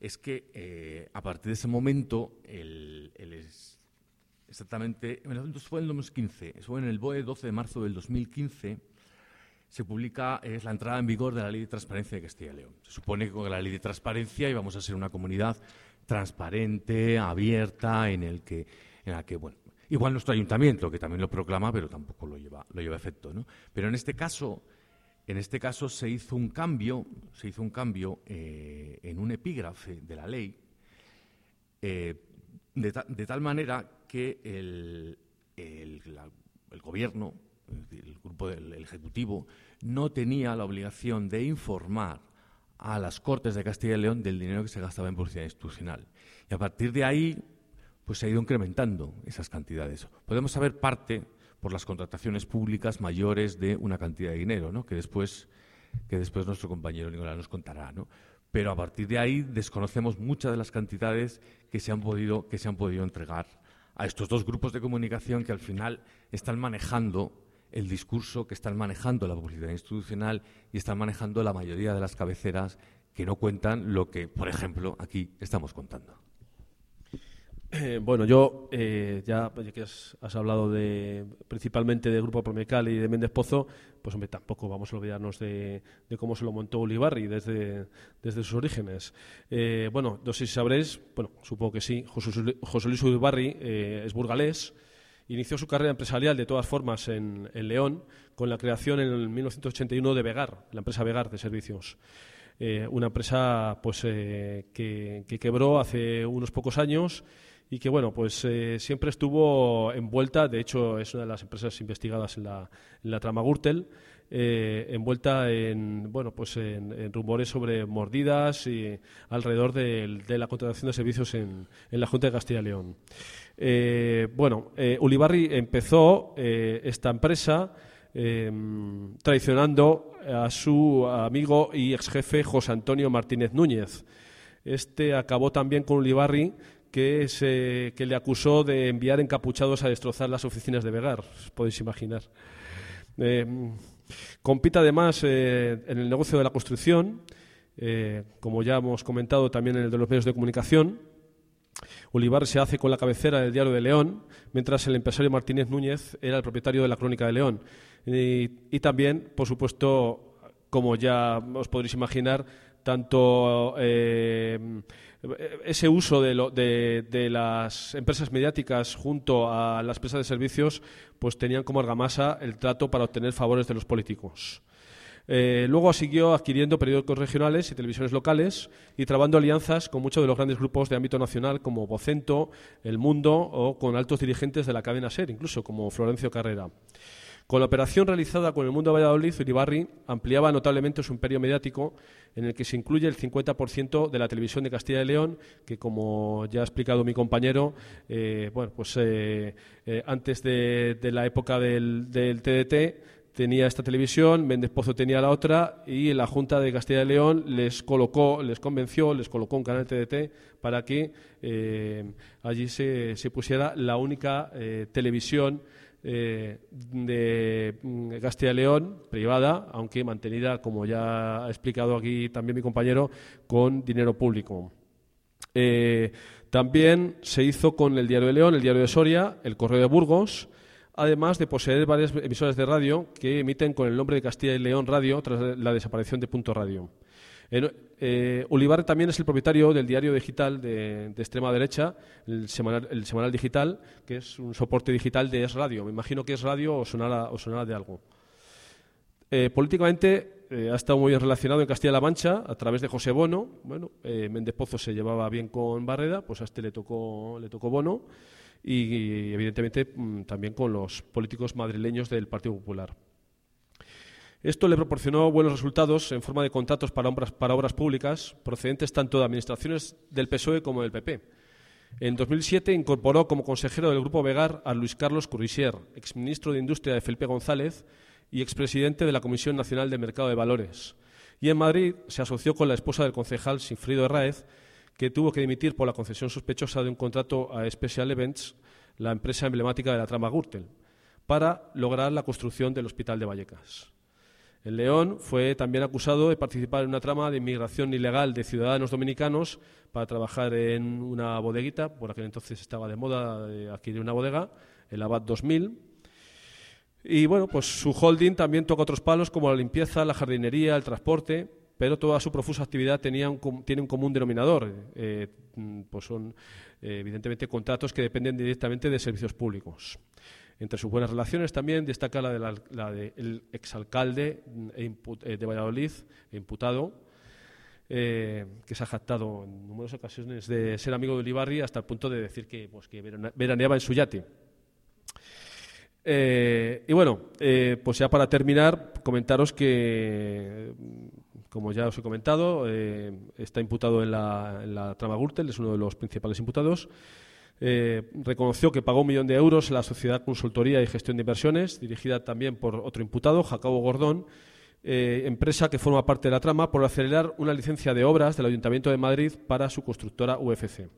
es que eh, a partir de ese momento el, el, exactamente, fue en el 2015, fue en el BOE 12 de marzo del 2015, se publica, es la entrada en vigor de la Ley de Transparencia de Castilla y León. Se supone que con la Ley de Transparencia íbamos a ser una comunidad transparente, abierta, en el que, la que, bueno, igual nuestro ayuntamiento, que también lo proclama, pero tampoco lo lleva, lo lleva a efecto, ¿no? Pero en este caso, en este caso se hizo un cambio, se hizo un cambio eh, en un epígrafe de la ley, eh, de, de, tal manera que el, gobierno, el grupo del Ejecutivo, no tenía la obligación de informar a las Cortes de Castilla y León del dinero que se gastaba en publicidad institucional. Y a partir de ahí, pues se ha ido incrementando esas cantidades. Podemos saber parte por las contrataciones públicas mayores de una cantidad de dinero, que, después, que después nuestro compañero Nicolás nos contará. ¿no? Pero a partir de ahí desconocemos muchas de las cantidades que se han podido, que se han podido entregar a estos dos grupos de comunicación que al final están manejando el discurso, que están manejando la publicidad institucional y están manejando la mayoría de las cabeceras que no cuentan lo que, por ejemplo, aquí estamos contando. Eh, bueno, yo eh, ya, que has, hablado de, principalmente del Grupo Promecal y de Méndez Pozo, pues hombre, tampoco vamos a olvidarnos de, cómo se lo montó Ulibarri desde, desde sus orígenes. Eh, bueno, no sé si sabréis, bueno, supongo que sí, José, Luis Ulibarri es burgalés, inició su carrera empresarial de todas formas en, León con la creación en 1981 de Vegar, la empresa Vegar de servicios. una empresa pues que, que quebró hace unos pocos años y que bueno pues eh, siempre estuvo envuelta de hecho es una de las empresas investigadas en la, en la trama Gürtel eh, envuelta en bueno pues en, rumores sobre mordidas y alrededor de, la contratación de servicios en, en, la Junta de Castilla y León eh, bueno Ulibarri empezó esta empresa traicionando a su amigo y ex jefe José Antonio Martínez Núñez este acabó también con Ulibarri que, se, que le acusó de enviar encapuchados a destrozar las oficinas de Vegar, podéis imaginar. Eh, compite además eh, en el negocio de la construcción, eh, como ya hemos comentado también en el de los medios de comunicación. Olivar se hace con la cabecera del Diario de León, mientras el empresario Martínez Núñez era el propietario de la Crónica de León. Y, y también, por supuesto, como ya os podréis imaginar, tanto eh, ese uso de, las empresas mediáticas junto a las empresas de servicios, pues tenían como argamasa el trato para obtener favores de los políticos. Eh, luego siguió adquiriendo periódicos regionales y televisiones locales y trabando alianzas con muchos de los grandes grupos de ámbito nacional como Vocento, El Mundo o con altos dirigentes de la cadena SER, incluso como Florencio Carrera. Con la operación realizada con el Mundo de Valladolid, Uribarri ampliaba notablemente su imperio mediático, en el que se incluye el 50% de la televisión de Castilla y León, que como ya ha explicado mi compañero, eh, bueno, pues eh, eh, antes de, la época del, TDT tenía esta televisión, Méndez Pozo tenía la otra y la Junta de Castilla y León les colocó, les convenció, les colocó un canal TDT para que allí se, se pusiera la única televisión eh, de mm, Castilla y León privada, aunque mantenida, como ya ha explicado aquí también mi compañero, con dinero público. Eh, también se hizo con el Diario de León, el Diario de Soria, el Correo de Burgos, además de poseer varias emisoras de radio que emiten con el nombre de Castilla y León Radio tras la desaparición de Punto Radio. Eh, también es el propietario del diario digital de, extrema derecha, el semanal, Digital, que es un soporte digital de Es Radio. Me imagino que Es Radio o sonará, de algo. Eh, políticamente eh, ha estado muy relacionado en Castilla-La Mancha a través de José Bono. Bueno, eh, Méndez Pozo se llevaba bien con Barreda, pues a este le tocó, le tocó Bono y, y, evidentemente mm, también con los políticos madrileños del Partido Popular. Esto le proporcionó buenos resultados en forma de contratos para obras, públicas procedentes tanto de administraciones del PSOE como del PP. En 2007 incorporó como consejero del Grupo Vegar a Luis Carlos Currisier, exministro de Industria de Felipe González y expresidente de la Comisión Nacional de Mercado de Valores. Y en Madrid se asoció con la esposa del concejal Sinfrido Herráez, que tuvo que dimitir por la concesión sospechosa de un contrato a Special Events, la empresa emblemática de la trama Gürtel, para lograr la construcción del Hospital de Vallecas. En León fue también acusado de participar en una trama de inmigración ilegal de ciudadanos dominicanos para trabajar en una bodeguita, por aquel entonces estaba de moda eh, adquirir una bodega, el Abad 2000. Y bueno, pues su holding también toca otros palos como la limpieza, la jardinería, el transporte, pero toda su profusa actividad tenía un tiene un común denominador. eh, mm, pues son eh, evidentemente contratos que dependen directamente de servicios públicos. Entre sus buenas relaciones también destaca la del de exalcalde mm, e impu- eh, de Valladolid, e imputado, eh, que se ha jactado en numerosas ocasiones de ser amigo de Ulibarri hasta el punto de decir que, pues, que verane- veraneaba en su yate. Eh, y bueno, eh, pues ya para terminar, comentaros que, como ya os he comentado, eh, está imputado en la, en la trama Gürtel, es uno de los principales imputados. Eh, reconoció que pagó un millón de euros a la Sociedad Consultoría y Gestión de Inversiones, dirigida también por otro imputado, Jacobo Gordón, eh, empresa que forma parte de la trama, por acelerar una licencia de obras del Ayuntamiento de Madrid para su constructora UFC.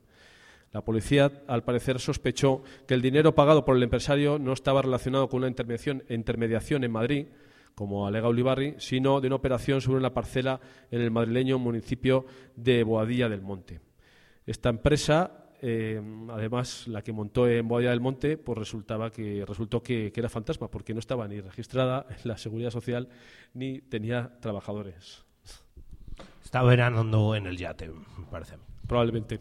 La policía, al parecer, sospechó que el dinero pagado por el empresario no estaba relacionado con una intermediación en Madrid, como alega Ulibarri, sino de una operación sobre una parcela en el madrileño municipio de Boadilla del Monte. Esta empresa, eh, además, la que montó en Boadilla del Monte, pues resultaba que resultó que, que era fantasma, porque no estaba ni registrada <laughs> en la Seguridad Social ni tenía trabajadores. Está veranando en el yate, me parece. Probablemente.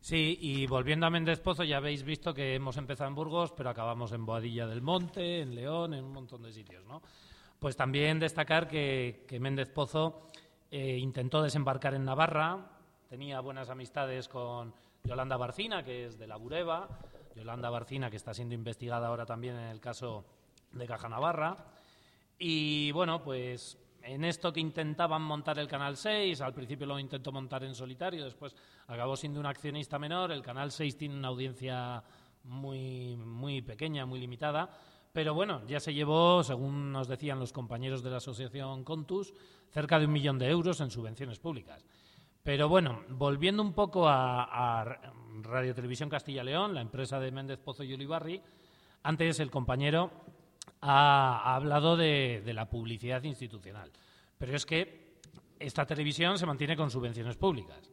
Sí, y volviendo a Méndez Pozo, ya habéis visto que hemos empezado en Burgos, pero acabamos en Boadilla del Monte, en León, en un montón de sitios, ¿no? Pues también destacar que, que Méndez Pozo eh, intentó desembarcar en Navarra, tenía buenas amistades con Yolanda Barcina, que es de la Bureba, Yolanda Barcina, que está siendo investigada ahora también en el caso de Caja Navarra. Y bueno, pues en esto que intentaban montar el Canal 6, al principio lo intentó montar en solitario, después acabó siendo un accionista menor, el Canal 6 tiene una audiencia muy, muy pequeña, muy limitada, pero bueno, ya se llevó, según nos decían los compañeros de la asociación Contus, cerca de un millón de euros en subvenciones públicas. Pero bueno, volviendo un poco a, a Radio Televisión Castilla León, la empresa de Méndez Pozo y Ulibarri, antes el compañero ha, ha hablado de, de la publicidad institucional. Pero es que esta televisión se mantiene con subvenciones públicas.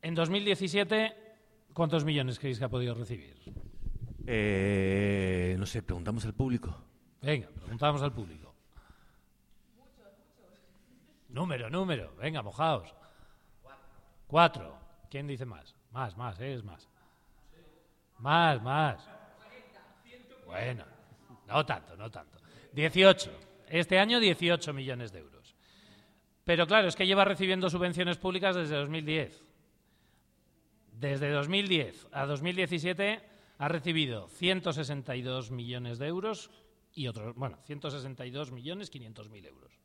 En 2017, ¿cuántos millones creéis que ha podido recibir? Eh, no sé, preguntamos al público. Venga, preguntamos al público. Número, número. Venga, mojaos. Cuatro. ¿Quién dice más? Más, más, ¿eh? es más. Más, más. Bueno, no tanto, no tanto. 18. Este año 18 millones de euros. Pero claro, es que lleva recibiendo subvenciones públicas desde 2010. Desde 2010 a 2017 ha recibido 162 millones de euros y otros, bueno, 162 millones 500 mil euros.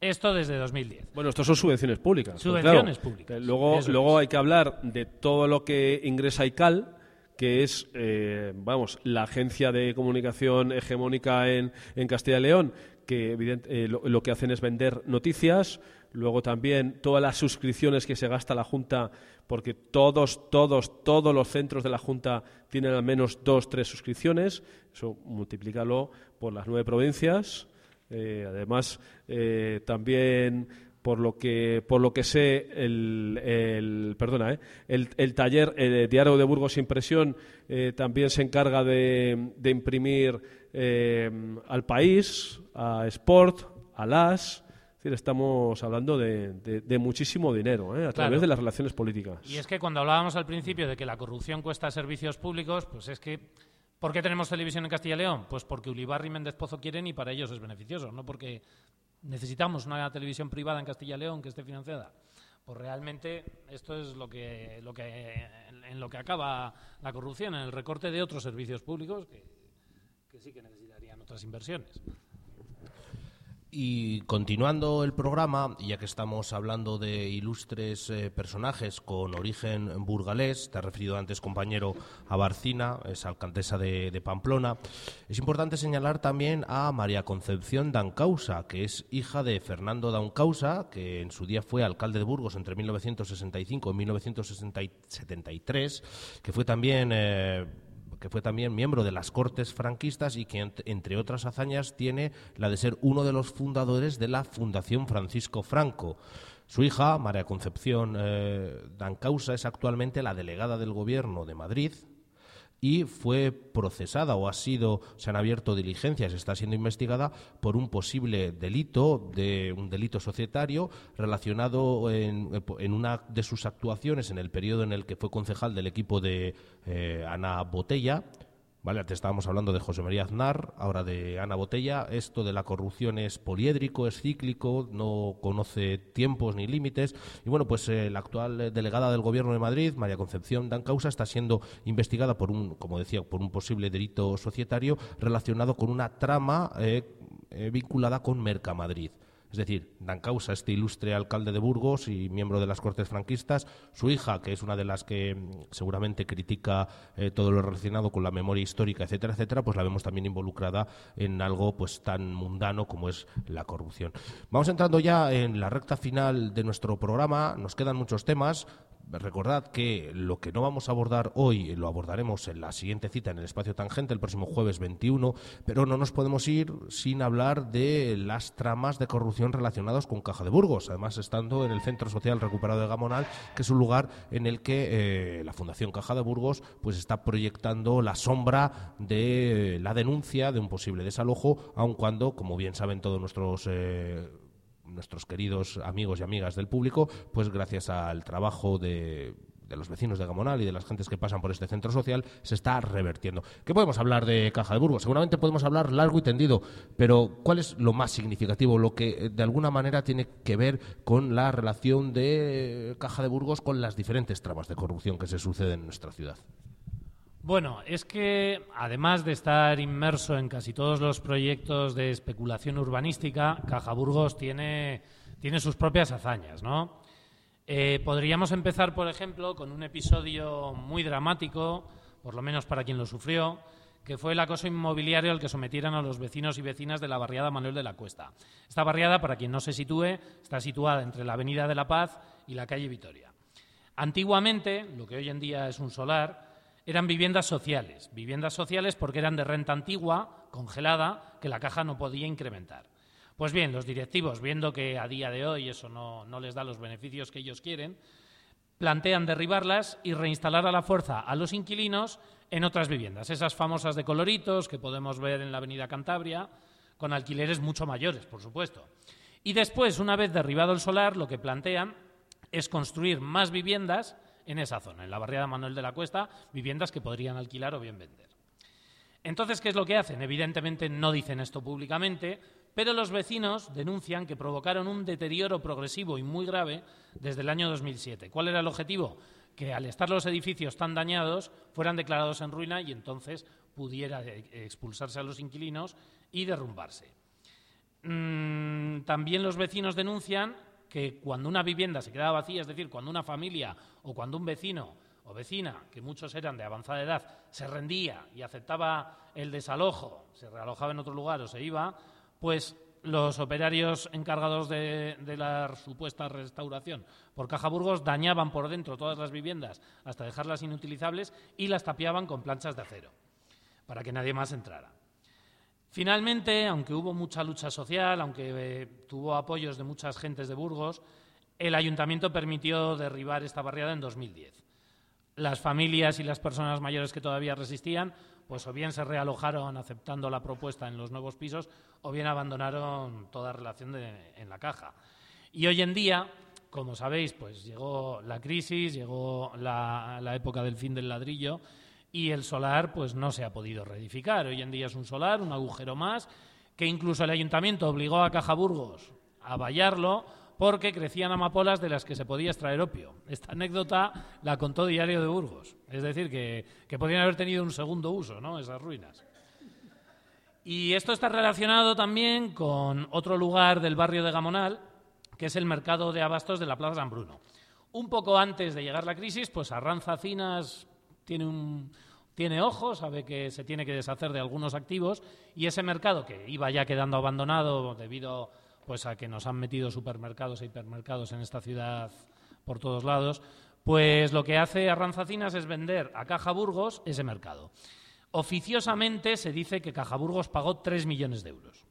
Esto desde 2010. Bueno, estos son subvenciones públicas. pues Subvenciones claro. públicas, Eh, Luego, eso luego es. hay que hablar de todo lo que ingresa ICAL, que es, eh, vamos, la agencia de comunicación hegemónica en, en Castilla y León, que evident- eh, lo, lo que hacen es vender noticias. Luego también todas las suscripciones que se gasta la Junta, porque todos, todos, todos los centros de la Junta tienen al menos dos, tres suscripciones. Eso multiplícalo por las nueve provincias. Eh, además, eh, también por lo que por lo que sé, el, el- perdona, eh, el, el taller el Diario de Burgos Impresión eh, también se encarga de, de imprimir eh, al país, a Sport, a las. Es decir, estamos hablando de, de- de muchísimo dinero eh, a través Claro. de las relaciones políticas. Y es que cuando hablábamos al principio de que la corrupción cuesta servicios públicos, pues es que ¿por qué tenemos televisión en Castilla y León? Pues porque Ulibarri y Méndez Pozo quieren y para ellos es beneficioso, no porque necesitamos una televisión privada en Castilla y León que esté financiada. Pues realmente esto es lo que, lo que en, lo que acaba la corrupción, en el recorte de otros servicios públicos que sí que necesitarían otras inversiones. Y continuando el programa, ya que estamos hablando de ilustres eh, personajes con origen burgalés, te has referido antes, compañero, a Barcina, es alcaldesa de, Pamplona, es importante señalar también a María Concepción Dancausa, que es hija de Fernando Dancausa, que en su día fue alcalde de Burgos entre 1965 y 1973, que fue también... eh, que fue también miembro de las Cortes franquistas y que, ent- entre otras hazañas, tiene la de ser uno de los fundadores de la Fundación Francisco Franco. Su hija, María Concepción eh, Dancausa, es actualmente la delegada del Gobierno de Madrid y fue procesada o ha sido, se han abierto diligencias, está siendo investigada por un posible delito, de un delito societario relacionado en, una de sus actuaciones en el periodo en el que fue concejal del equipo de eh, Ana Botella. Vale, antes estábamos hablando de José María Aznar, ahora de Ana Botella. Esto de la corrupción es poliédrico, es cíclico, no conoce tiempos ni límites. Y bueno, pues eh, la actual delegada del Gobierno de Madrid, María Concepción Dancausa, está siendo investigada por un, como decía, por un posible delito societario relacionado con una trama eh, eh, vinculada con Mercamadrid. Es decir, Dancausa, este ilustre alcalde de Burgos y miembro de las Cortes franquistas, su hija, que es una de las que mm, seguramente critica eh, todo lo relacionado con la memoria histórica, etcétera, etcétera, pues la vemos también involucrada en algo pues tan mundano como es la corrupción. Vamos entrando ya en la recta final de nuestro programa, nos quedan muchos temas. Recordad que lo que no vamos a abordar hoy lo abordaremos en la siguiente cita en el espacio tangente el próximo jueves 21, pero no nos podemos ir sin hablar de las tramas de corrupción relacionadas con Caja de Burgos, además estando en el Centro Social Recuperado de Gamonal, que es un lugar en el que eh, la Fundación Caja de Burgos pues está proyectando la sombra de la denuncia de un posible desalojo, aun cuando, como bien saben todos nuestros eh, nuestros queridos amigos y amigas del público, pues gracias al trabajo de, los vecinos de Gamonal y de las gentes que pasan por este centro social, se está revertiendo. ¿Qué podemos hablar de Caja de Burgos? Seguramente podemos hablar largo y tendido, pero ¿cuál es lo más significativo, lo que eh, de alguna manera tiene que ver con la relación de Caja de Burgos con las diferentes tramas de corrupción que se suceden en nuestra ciudad? Bueno, es que además de estar inmerso en casi todos los proyectos de especulación urbanística, Caja Burgos tiene, tiene sus propias hazañas, ¿no? Eh, podríamos empezar, por ejemplo, con un episodio muy dramático, por lo menos para quien lo sufrió, que fue el acoso inmobiliario al que sometieron a los vecinos y vecinas de la barriada Manuel de la Cuesta. Esta barriada, para quien no se sitúe, está situada entre la Avenida de la Paz y la calle Vitoria. Antiguamente, lo que hoy en día es un solar, eran viviendas sociales. Viviendas sociales porque eran de renta antigua, congelada, que la caja no podía incrementar. Pues bien, los directivos, viendo que a día de hoy eso no, les da los beneficios que ellos quieren, plantean derribarlas y reinstalar a la fuerza a los inquilinos en otras viviendas, esas famosas de coloritos que podemos ver en la Avenida Cantabria, con alquileres mucho mayores, por supuesto. Y después, una vez derribado el solar, lo que plantean es construir más viviendas en esa zona, en la barriada Manuel de la Cuesta, viviendas que podrían alquilar o bien vender. Entonces, ¿qué es lo que hacen? Evidentemente no dicen esto públicamente, pero los vecinos denuncian que provocaron un deterioro progresivo y muy grave desde el año 2007. ¿Cuál era el objetivo? Que al estar los edificios tan dañados fueran declarados en ruina y entonces pudiera expulsarse a los inquilinos y derrumbarse. Mm, también los vecinos denuncian que cuando una vivienda se quedaba vacía, es decir, cuando una familia o cuando un vecino o vecina, que muchos eran de avanzada edad, se rendía y aceptaba el desalojo, se realojaba en otro lugar o se iba, pues los operarios encargados de, la supuesta restauración por Caja Burgos dañaban por dentro todas las viviendas hasta dejarlas inutilizables y las tapiaban con planchas de acero para que nadie más entrara. Finalmente, aunque hubo mucha lucha social, aunque eh, tuvo apoyos de muchas gentes de Burgos, el ayuntamiento permitió derribar esta barriada en 2010. Las familias y las personas mayores que todavía resistían, pues o bien se realojaron aceptando la propuesta en los nuevos pisos, o bien abandonaron toda relación en la caja. Y hoy en día, como sabéis, pues llegó la crisis, llegó la época del fin del ladrillo y el solar pues no se ha podido reedificar. Hoy en día es un solar, un agujero más, que incluso el ayuntamiento obligó a Cajaburgos a vallarlo porque crecían amapolas de las que se podía extraer opio. Esta anécdota la contó Diario de Burgos. Es decir, que, que podían haber tenido un segundo uso, ¿no? Esas ruinas. Y esto está relacionado también con otro lugar del barrio de Gamonal, que es el mercado de abastos de la Plaza San Bruno. Un poco antes de llegar la crisis, pues Arranza Cinas tiene un, tiene ojos, sabe que se tiene que deshacer de algunos activos y ese mercado que iba ya quedando abandonado debido pues a que nos han metido supermercados e hipermercados en esta ciudad por todos lados, pues lo que hace Arranzacinas es vender a Caja Burgos ese mercado. Oficiosamente se dice que Caja Burgos pagó 3 millones de euros.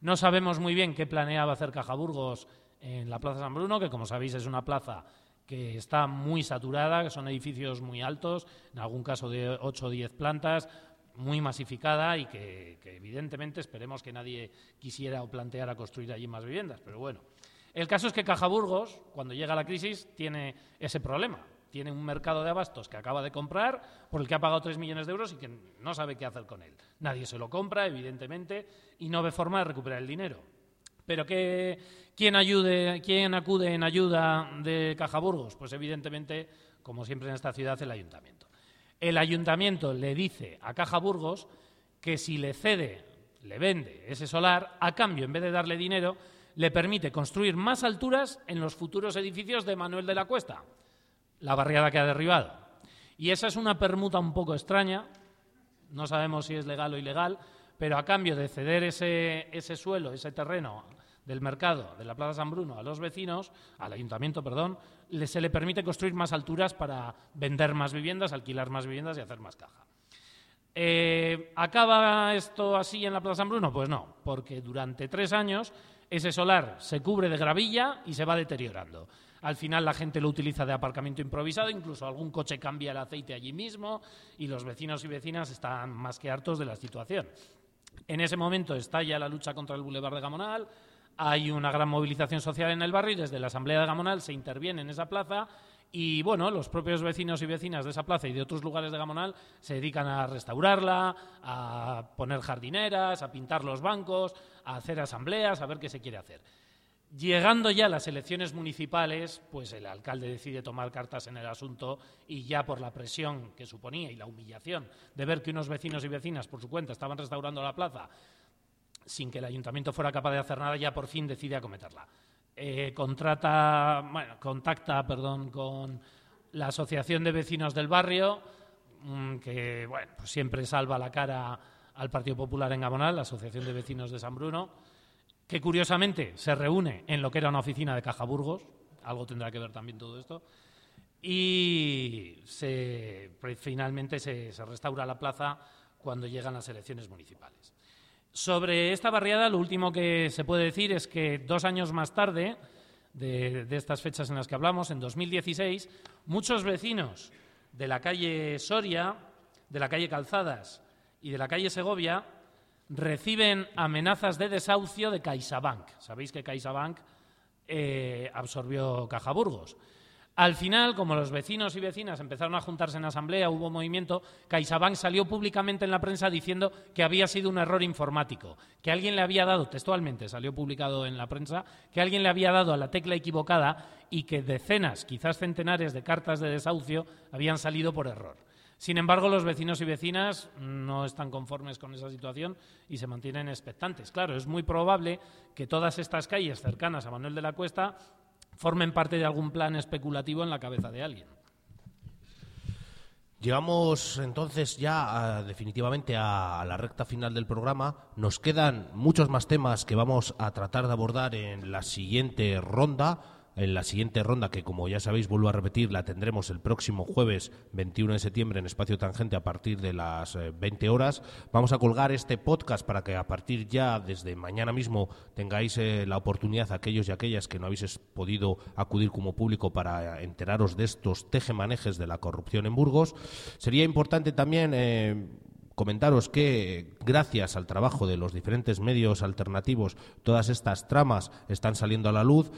No sabemos muy bien qué planeaba hacer Caja Burgos en la Plaza San Bruno, que como sabéis es una plaza que está muy saturada, que son edificios muy altos, en algún caso de 8 o 10 plantas, muy masificada y que, evidentemente esperemos que nadie quisiera o planteara construir allí más viviendas. Pero bueno, el caso es que Cajaburgos, cuando llega la crisis, tiene ese problema. Tiene un mercado de abastos que acaba de comprar, por el que ha pagado 3 millones de euros y que no sabe qué hacer con él. Nadie se lo compra, evidentemente, y no ve forma de recuperar el dinero. Pero ¿quién, ayude, ¿quién acude en ayuda de Cajaburgos? Pues evidentemente, como siempre en esta ciudad, el ayuntamiento. El ayuntamiento le dice a Cajaburgos que si le cede, le vende ese solar, a cambio, en vez de darle dinero, le permite construir más alturas en los futuros edificios de Manuel de la Cuesta, la barriada que ha derribado. Y esa es una permuta un poco extraña, no sabemos si es legal o ilegal, pero a cambio de ceder ese, ese suelo, ese terreno del mercado de la Plaza San Bruno a los vecinos, al ayuntamiento, perdón, se le permite construir más alturas para vender más viviendas, alquilar más viviendas y hacer más caja. Eh, ¿Acaba esto así en la Plaza San Bruno? Pues no, porque durante tres años ese solar se cubre de gravilla y se va deteriorando. Al final la gente lo utiliza de aparcamiento improvisado, incluso algún coche cambia el aceite allí mismo y los vecinos y vecinas están más que hartos de la situación. En ese momento estalla la lucha contra el Boulevard de Gamonal, hay una gran movilización social en el barrio y desde la Asamblea de Gamonal se interviene en esa plaza y bueno, los propios vecinos y vecinas de esa plaza y de otros lugares de Gamonal se dedican a restaurarla, a poner jardineras, a pintar los bancos, a hacer asambleas, a ver qué se quiere hacer. Llegando ya las elecciones municipales, pues el alcalde decide tomar cartas en el asunto y ya por la presión que suponía y la humillación de ver que unos vecinos y vecinas por su cuenta estaban restaurando la plaza sin que el ayuntamiento fuera capaz de hacer nada, ya por fin decide acometerla. Eh, contrata, bueno, contacta perdón, con la Asociación de Vecinos del Barrio, mm, que bueno, pues siempre salva la cara al Partido Popular en Gamonal, la Asociación de Vecinos de San Bruno, que curiosamente se reúne en lo que era una oficina de Caja Burgos, algo tendrá que ver también todo esto, y se, finalmente se restaura la plaza cuando llegan las elecciones municipales. Sobre esta barriada, lo último que se puede decir es que dos años más tarde, de, estas fechas en las que hablamos, en 2016, muchos vecinos de la calle Soria, de la calle Calzadas y de la calle Segovia reciben amenazas de desahucio de CaixaBank. Sabéis que CaixaBank eh, absorbió Caja Burgos. Al final, como los vecinos y vecinas empezaron a juntarse en asamblea, hubo movimiento, CaixaBank salió públicamente en la prensa diciendo que había sido un error informático, que alguien le había dado, textualmente salió publicado en la prensa, que alguien le había dado a la tecla equivocada y que decenas, quizás centenares de cartas de desahucio habían salido por error. Sin embargo, los vecinos y vecinas no están conformes con esa situación y se mantienen expectantes. Claro, es muy probable que todas estas calles cercanas a Manuel de la Cuesta formen parte de algún plan especulativo en la cabeza de alguien. Llegamos entonces ya definitivamente a, la recta final del programa. Nos quedan muchos más temas que vamos a tratar de abordar en la siguiente ronda en la siguiente ronda, que como ya sabéis, vuelvo a repetir, la tendremos el próximo jueves 21 de septiembre en Espacio Tangente a partir de las 20 eh, horas. Vamos a colgar este podcast para que a partir ya, desde mañana mismo, tengáis eh, la oportunidad, aquellos y aquellas que no habéis podido acudir como público para enteraros de estos tejemanejes de la corrupción en Burgos. Sería importante también. Eh, comentaros que gracias al trabajo de los diferentes medios alternativos todas estas tramas están saliendo a la luz.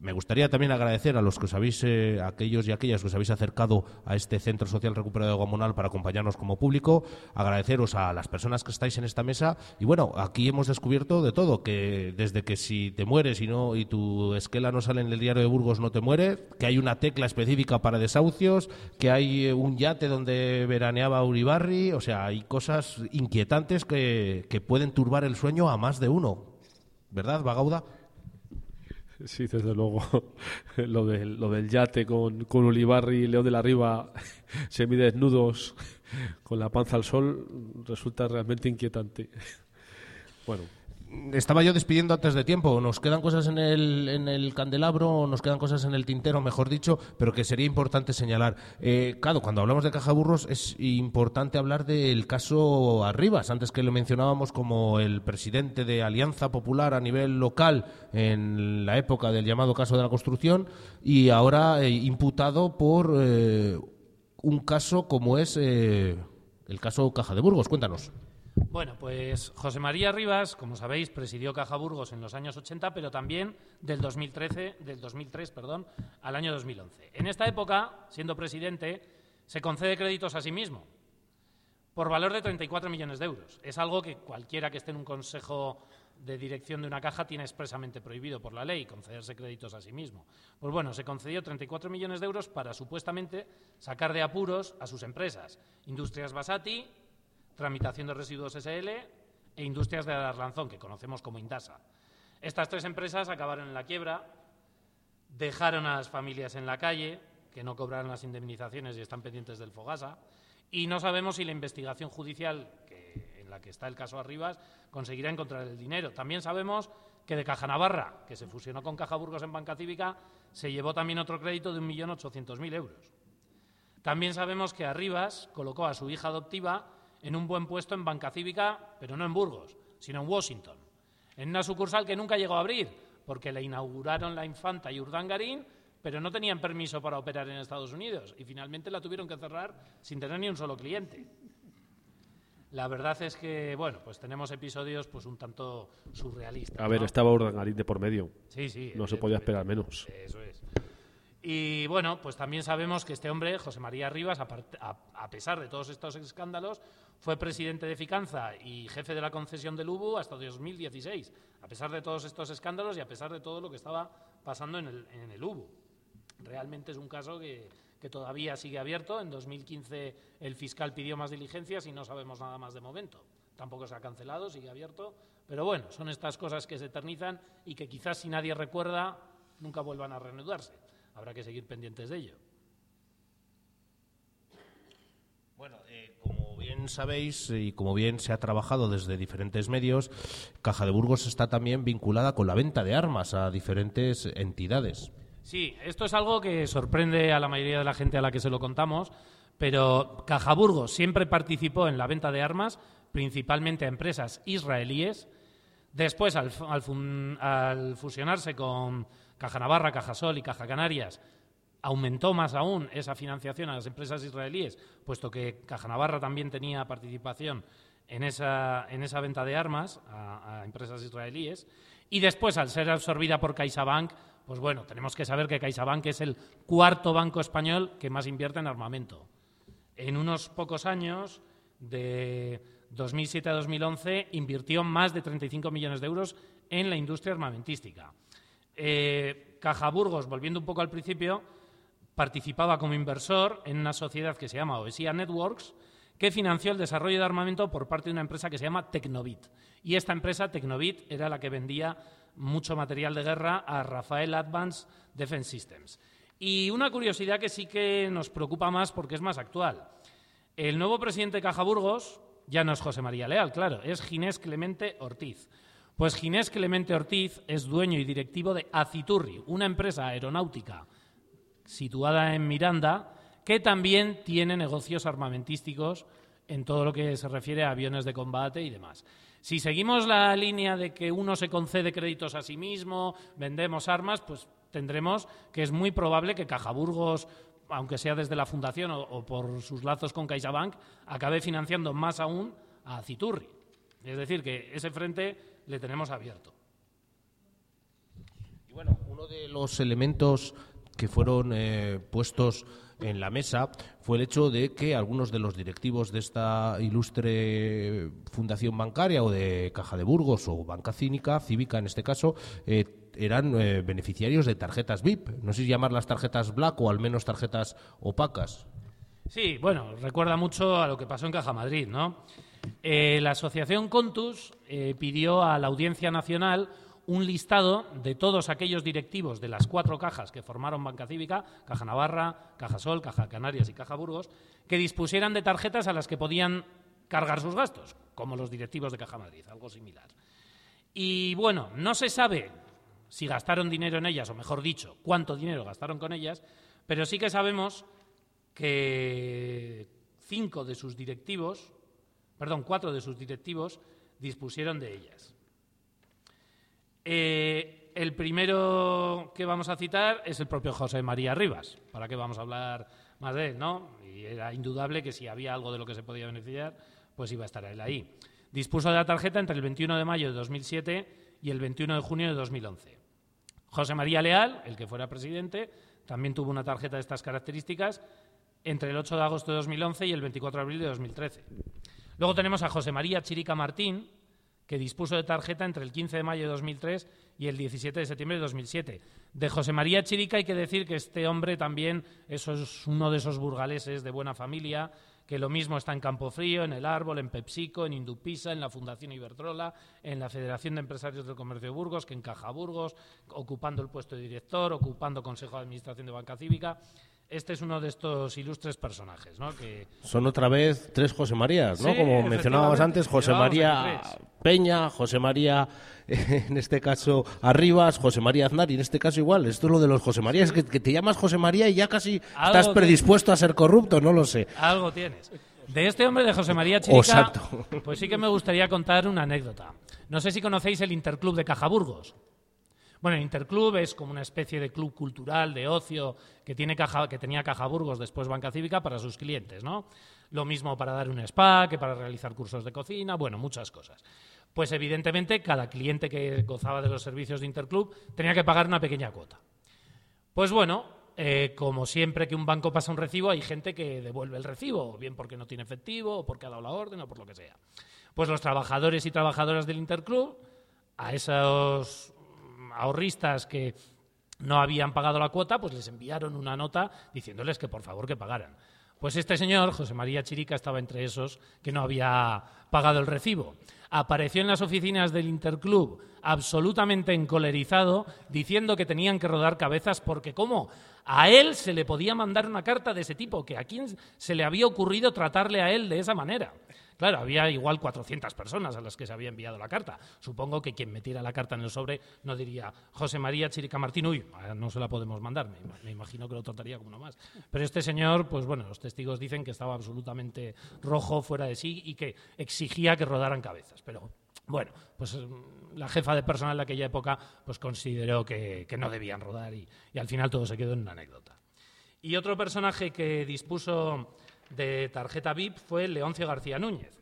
Me gustaría también agradecer a los que os habéis, eh, aquellos y aquellas que os habéis acercado a este Centro Social Recuperado de Guamonal para acompañarnos como público, agradeceros a las personas que estáis en esta mesa y bueno, aquí hemos descubierto de todo, que desde que si te mueres y no y tu esquela no sale en el diario de Burgos no te muere, que hay una tecla específica para desahucios, que hay eh, un yate donde veraneaba Uribarri, o sea, hay cosas inquietantes que, que pueden turbar el sueño a más de uno. ¿Verdad, Bagauda? Sí, desde luego. <laughs> Lo del, lo del yate con, con Ulibarri y León de la Riva <laughs> semidesnudos con la panza al sol resulta realmente inquietante. <laughs> Bueno, estaba yo despidiendo antes de tiempo. Nos quedan cosas en el, en el candelabro, nos quedan cosas en el tintero, mejor dicho, pero que sería importante señalar. Eh, claro, cuando hablamos de caja burros es importante hablar del caso Arribas. Antes que lo mencionábamos como el presidente de Alianza Popular a nivel local en la época del llamado caso de la construcción y ahora eh, imputado por eh, un caso como es el caso Caja de Burgos. Cuéntanos. Bueno, pues José María Rivas, como sabéis, presidió Caja Burgos en los años 80, pero también del 2013, del 2003, perdón, al año 2011. En esta época, siendo presidente, se concede créditos a sí mismo por valor de 34 millones de euros. Es algo que cualquiera que esté en un consejo de dirección de una caja tiene expresamente prohibido por la ley, concederse créditos a sí mismo. Pues bueno, se concedió 34 millones de euros para supuestamente sacar de apuros a sus empresas, Industrias Basati, Tramitación de Residuos SL e Industrias de Arlanzón, que conocemos como Indasa. Estas tres empresas acabaron en la quiebra, dejaron a las familias en la calle, que no cobraron las indemnizaciones y están pendientes del Fogasa, y no sabemos si la investigación judicial en la que está el caso Arribas conseguirá encontrar el dinero. También sabemos que de Caja Navarra, que se fusionó con Caja Burgos en Banca Cívica, se llevó también otro crédito de 1.800.000 euros. También sabemos que Arribas colocó a su hija adoptiva en un buen puesto en banca cívica, pero no en Burgos, sino en Washington, en una sucursal que nunca llegó a abrir, porque la inauguraron la Infanta y Urdangarín, pero no tenían permiso para operar en Estados Unidos y finalmente la tuvieron que cerrar sin tener ni un solo cliente. La verdad es que, bueno, pues tenemos episodios pues un tanto surrealistas. A ver, estaba Urdangarín de por medio. Sí, sí. No se podía esperar menos. Eso es. Y bueno, pues también sabemos que este hombre, José María Rivas, a, pesar de todos estos escándalos, fue presidente de Ficanza y jefe de la concesión del UBU hasta 2016, a pesar de todos estos escándalos y a pesar de todo lo que estaba pasando en el, en el UBU. Realmente es un caso que, que todavía sigue abierto. En 2015 el fiscal pidió más diligencias y no sabemos nada más de momento. Tampoco se ha cancelado, sigue abierto. Pero bueno, son estas cosas que se eternizan y que quizás si nadie recuerda nunca vuelvan a reanudarse habrá que seguir pendientes de ello. Bueno, eh, como bien sabéis y como bien se ha trabajado desde diferentes medios, Caja de Burgos está también vinculada con la venta de armas a diferentes entidades. Sí, esto es algo que sorprende a la mayoría de la gente a la que se lo contamos, pero Caja Burgos siempre participó en la venta de armas, principalmente a empresas israelíes. Después, al, al fusionarse con Caja Navarra, Caja Sol y Caja Canarias, aumentó más aún esa financiación a las empresas israelíes, puesto que Caja Navarra también tenía participación en esa, en esa venta de armas a, a empresas israelíes. Y después, al ser absorbida por CaixaBank, pues bueno, tenemos que saber que CaixaBank es el cuarto banco español que más invierte en armamento. En unos pocos años, de 2007 a 2011, invirtió más de 35 millones de euros en la industria armamentística. Eh, Caja Burgos, volviendo un poco al principio, participaba como inversor en una sociedad que se llama Oesia Networks, que financió el desarrollo de armamento por parte de una empresa que se llama Tecnobit. Y esta empresa, Tecnobit, era la que vendía mucho material de guerra a Rafael Advanced Defense Systems. Y una curiosidad que sí que nos preocupa más porque es más actual. El nuevo presidente de Caja Burgos ya no es José María Leal, claro, es Ginés Clemente Ortiz. Pues Ginés Clemente Ortiz es dueño y directivo de Aciturri, una empresa aeronáutica situada en Miranda, que también tiene negocios armamentísticos en todo lo que se refiere a aviones de combate y demás. Si seguimos la línea de que uno se concede créditos a sí mismo, vendemos armas, pues tendremos que es muy probable que Cajaburgos, aunque sea desde la fundación o, por sus lazos con CaixaBank, acabe financiando más aún a Citurri. Es decir, que ese frente le tenemos abierto. Y bueno, uno de los elementos que fueron eh, puestos en la mesa fue el hecho de que algunos de los directivos de esta ilustre fundación bancaria o de Caja de Burgos o Banca Cínica, Cívica en este caso, eh, eran eh, beneficiarios de tarjetas VIP. No sé si llamarlas tarjetas black o al menos tarjetas opacas. Sí, bueno, recuerda mucho a lo que pasó en Caja Madrid, ¿no? Eh, la asociación Contus eh, pidió a la Audiencia Nacional un listado de todos aquellos directivos de las cuatro cajas que formaron Banca Cívica, Caja Navarra, Caja Sol, Caja Canarias y Caja Burgos, que dispusieran de tarjetas a las que podían cargar sus gastos, como los directivos de Caja Madrid, algo similar. Y bueno, no se sabe si gastaron dinero en ellas, o mejor dicho, cuánto dinero gastaron con ellas, pero sí que sabemos que cinco de sus directivos, perdón, cuatro de sus directivos dispusieron de ellas. Eh, el primero que vamos a citar es el propio José María Rivas. ¿Para qué vamos a hablar más de él, no? Y era indudable que si había algo de lo que se podía beneficiar, pues iba a estar él ahí. Dispuso de la tarjeta entre el 21 de mayo de 2007 y el 21 de junio de 2011. José María Leal, el que fuera presidente, también tuvo una tarjeta de estas características entre el 8 de agosto de 2011 y el 24 de abril de 2013. Luego tenemos a José María Chirica Martín, que dispuso de tarjeta entre el 15 de mayo de 2003 y el 17 de septiembre de 2007. De José María Chirica hay que decir que este hombre también es uno de esos burgaleses de buena familia, que lo mismo está en Campofrío, en El Árbol, en Pepsico, en Indupisa, en la Fundación Iberdrola, en la Federación de Empresarios del Comercio de Burgos, que en Caja Burgos, ocupando el puesto de director, ocupando Consejo de Administración de Banca Cívica este es uno de estos ilustres personajes, ¿no? Que... Son otra vez tres José Marías, ¿no? Sí, Como mencionábamos antes, José María. Peña, José María, <laughs> en este caso, Arribas, José María Aznar, y en este caso igual. Esto es lo de los José Marías, que, que te llamas José María y ya casi estás predispuesto a ser corrupto, no lo sé. Algo tienes. De este hombre de José María Chirica, Exacto. pues sí que me gustaría contar una anécdota. No sé si conocéis el Interclub de Cajaburgos. Bueno, el Interclub es como una especie de club cultural, de ocio, que, tiene Caja, que tenía Cajaburgos, después Banca Cívica, para sus clientes, ¿no? Lo mismo para dar un spa, que para realizar cursos de cocina, bueno, muchas cosas. Pues evidentemente cada cliente que gozaba de los servicios de Interclub tenía que pagar una pequeña cuota. Pues bueno, eh, como siempre que un banco pasa un recibo, hay gente que devuelve el recibo, bien porque no tiene efectivo, o porque ha dado la orden, o por lo que sea. Pues los trabajadores y trabajadoras del Interclub, a esos ahorristas que no habían pagado la cuota, pues les enviaron una nota diciéndoles que por favor que pagaran. Pues este señor, José María Chirica, estaba entre esos que no había pagado el recibo. Apareció en las oficinas del Interclub absolutamente encolerizado, diciendo que tenían que rodar cabezas porque, ¿cómo? A él se le podía mandar una carta de ese tipo, que a quién se le había ocurrido tratarle a él de esa manera. Claro, había igual 400 personas a las que se había enviado la carta. Supongo que quien metiera la carta en el sobre no diría José María Chirica Martín, uy, ah, no se la podemos mandar. Me, ima- me imagino que lo trataría como uno más. Pero este señor, pues bueno, los testigos dicen que estaba absolutamente rojo, fuera de sí y que exigía que rodaran cabezas. Pero bueno, pues mm, la jefa de personal de aquella época pues consideró que, que no debían rodar y, y al final todo se quedó en una anécdota. Y otro personaje que dispuso de tarjeta VIP fue Leoncio García Núñez.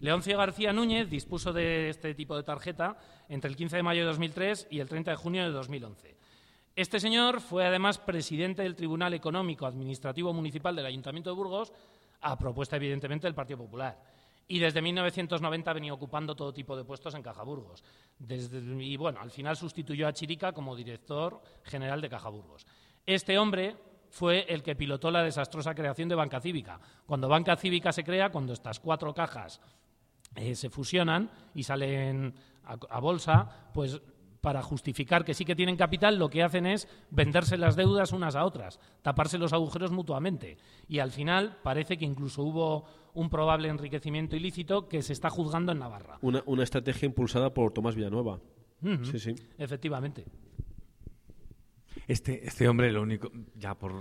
Leoncio García Núñez dispuso de este tipo de tarjeta entre el 15 de mayo de 2003 y el 30 de junio de 2011. Este señor fue además presidente del Tribunal Económico Administrativo Municipal del Ayuntamiento de Burgos, a propuesta evidentemente del Partido Popular. Y desde 1990 venía ocupando todo tipo de puestos en Caja Burgos. Desde, y bueno, al final sustituyó a Chirica como director general de Caja Burgos. Este hombre fue el que pilotó la desastrosa creación de Banca Cívica. Cuando Banca Cívica se crea, cuando estas cuatro cajas eh, se fusionan y salen a, a bolsa, pues para justificar que sí que tienen capital, lo que hacen es venderse las deudas unas a otras, taparse los agujeros mutuamente. Y al final parece que incluso hubo un probable enriquecimiento ilícito que se está juzgando en Navarra. Una, una estrategia impulsada por Tomás Villanueva. Sí, sí. Efectivamente. Este, este hombre, lo único, ya por,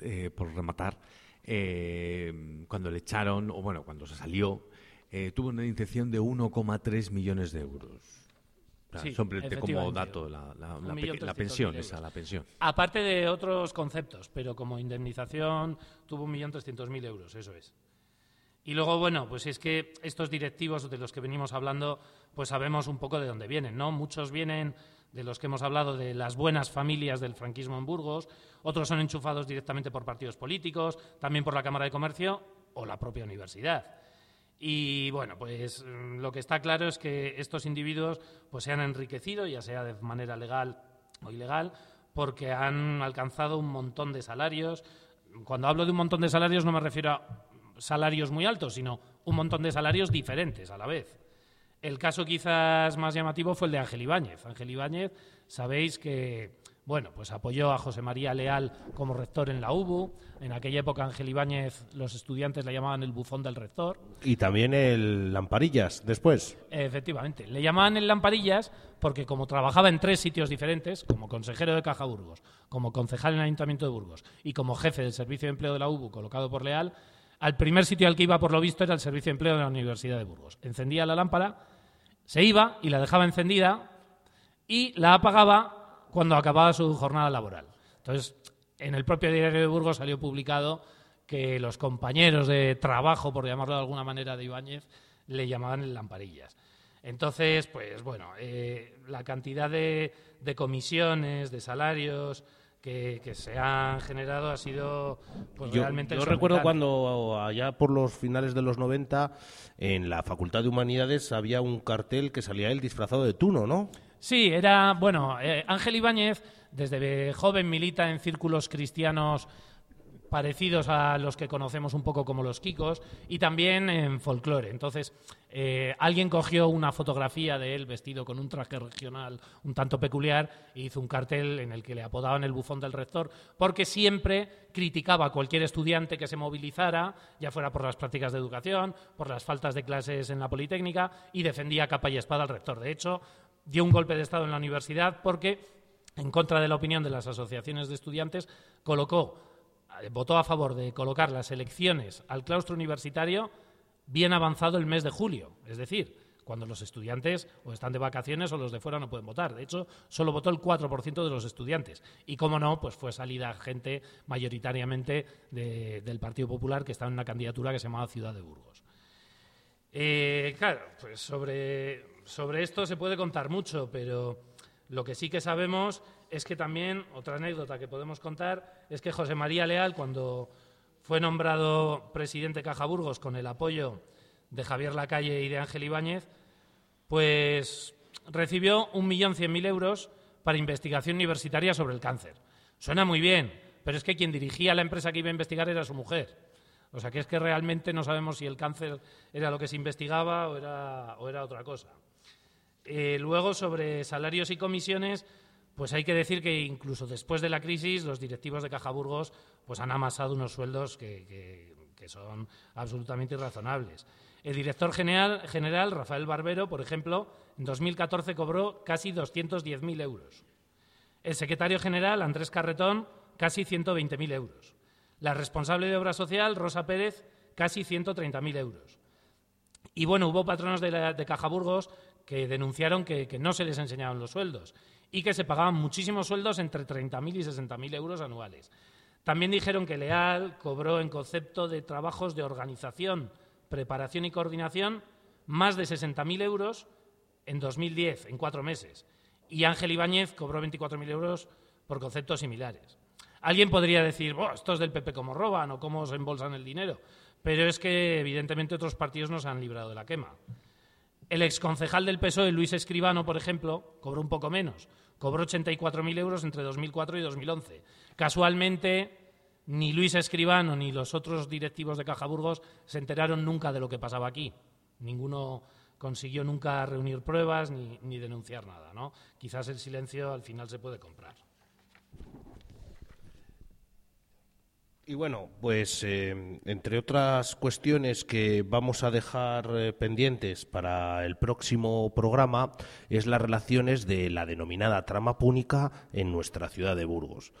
eh, por rematar, eh, cuando le echaron, o bueno, cuando se salió, eh, tuvo una inyección de 1,3 millones de euros. Sí, simplemente como dato, la, la- la la pensión, esa, la pensión. Aparte de otros conceptos, pero como indemnización tuvo 1.300.000 euros, eso es. Y luego, bueno, pues es que estos directivos de los que venimos hablando, pues sabemos un poco de dónde vienen, ¿no? Muchos vienen de los que hemos hablado de las buenas familias del franquismo en Burgos, otros son enchufados directamente por partidos políticos, también por la Cámara de Comercio o la propia universidad. Y bueno, pues mm, lo que está claro es que estos individuos pues se han enriquecido, ya sea de manera legal o ilegal, porque han alcanzado un montón de salarios. Cuando hablo de un montón de salarios no me refiero a salarios muy altos, sino un montón de salarios diferentes a la vez. El caso quizás más llamativo fue el de Ángel Ibáñez. Ángel Ibáñez, sabéis que bueno, pues apoyó a José María Leal como rector en la UBU. En aquella época Ángel Ibáñez los estudiantes le llamaban el bufón del rector. Y también el Lamparillas, después. Efectivamente, le llamaban el Lamparillas porque como trabajaba en tres sitios diferentes, como consejero de Caja Burgos, como concejal en el Ayuntamiento de Burgos y como jefe del Servicio de Empleo de la UBU colocado por Leal, al primer sitio al que iba por lo visto era el Servicio de Empleo de la Universidad de Burgos. Encendía la lámpara, se iba y la dejaba encendida y la apagaba cuando acababa su jornada laboral. Entonces, en el propio diario de Burgos salió publicado que los compañeros de trabajo, por llamarlo de alguna manera, de Ibáñez, le llamaban lamparillas. Entonces, pues bueno, eh, la cantidad de comisiones, de salarios que, que se han generado ha sido pues, Yo, realmente yo recuerdo cuando allá por los finales de los 90 en la Facultad de Humanidades había un cartel que salía él disfrazado de Tuno, ¿no? Sí, era, bueno, eh, Ángel Ibáñez desde joven milita en círculos cristianos parecidos a los que conocemos un poco como los Kikos y también en folclore. Entonces, eh, alguien cogió una fotografía de él vestido con un traje regional un tanto peculiar e hizo un cartel en el que le apodaban el bufón del rector porque siempre criticaba a cualquier estudiante que se movilizara, ya fuera por las prácticas de educación, por las faltas de clases en la Politécnica y defendía capa y espada al rector. De hecho, dio un golpe de Estado en la universidad porque, en contra de la opinión de las asociaciones de estudiantes, colocó, votó a favor de colocar las elecciones al claustro universitario bien avanzado el mes de julio. Es decir, cuando los estudiantes o están de vacaciones o los de fuera no pueden votar. De hecho, solo votó el 4% de los estudiantes. Y como no, pues fue salida gente mayoritariamente de- del Partido Popular que estaba en una candidatura que se llamaba Ciudad de Burgos. Eh, claro, pues sobre, sobre esto se puede contar mucho, pero lo que sí que sabemos es que también, otra anécdota que podemos contar, es que José María Leal, cuando fue nombrado presidente de Caja Burgos con el apoyo de Javier Lacalle y de Ángel Ibáñez, pues recibió 1.100.000 euros para investigación universitaria sobre el cáncer. Suena muy bien, pero es que quien dirigía la empresa que iba a investigar era su mujer. O sea que es que realmente no sabemos si el cáncer era lo que se investigaba o era, o era otra cosa. Eh, luego, sobre salarios y comisiones, pues hay que decir que incluso después de la crisis, los directivos de Caja Burgos pues han amasado unos sueldos que, son absolutamente irrazonables. El director general, general, Rafael Barbero, por ejemplo, en 2014 cobró casi 210.000 euros. El secretario general, Andrés Carretón, casi 120.000 euros. La responsable de obra social, Rosa Pérez, casi 130.000 euros. Y bueno, hubo patronos de, la- Caja Burgos que denunciaron que, que no se les enseñaban los sueldos y que se pagaban muchísimos sueldos entre 30.000 y 60.000 euros anuales. También dijeron que Leal cobró en concepto de trabajos de organización, preparación y coordinación más de 60.000 euros en 2010, en cuatro meses. Y Ángel Ibáñez cobró 24.000 euros por conceptos similares. Alguien podría decir, esto es del PP cómo roban o cómo se embolsan el dinero, pero es que evidentemente otros partidos nos han librado de la quema. El exconcejal del PSOE, Luis Escribano, por ejemplo, cobró un poco menos. Cobró 84.000 euros entre 2004 y 2011. Casualmente, ni Luis Escribano ni los otros directivos de Caja Burgos se enteraron nunca de lo que pasaba aquí. Ninguno consiguió nunca reunir pruebas ni, ni denunciar nada. ¿no? Quizás el silencio al final se puede comprar. Y bueno, pues eh, entre otras cuestiones que vamos a dejar eh, pendientes para el próximo programa es las relaciones de la denominada trama púnica en nuestra ciudad de Burgos.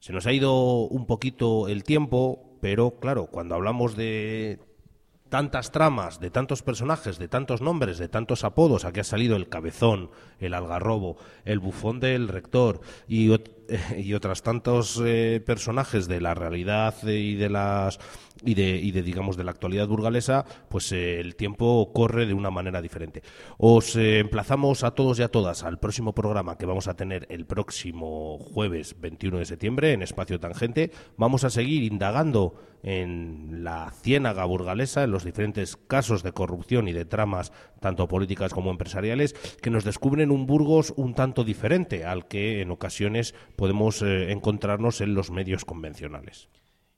Se nos ha ido un poquito el tiempo, pero claro, cuando hablamos de tantas tramas, de tantos personajes, de tantos nombres, de tantos apodos, aquí ha salido el cabezón, el algarrobo, el bufón del rector y, <laughs> y otros tantos eh, personajes de la realidad y de las y de, y de digamos de la actualidad burgalesa, pues eh, el tiempo corre de una manera diferente. Os eh, emplazamos a todos y a todas al próximo programa que vamos a tener el próximo jueves 21 de septiembre en Espacio Tangente. Vamos a seguir indagando en la ciénaga burgalesa, en los diferentes casos de corrupción y de tramas, tanto políticas como empresariales, que nos descubren un Burgos un tanto diferente al que en ocasiones podemos eh, encontrarnos en los medios convencionales.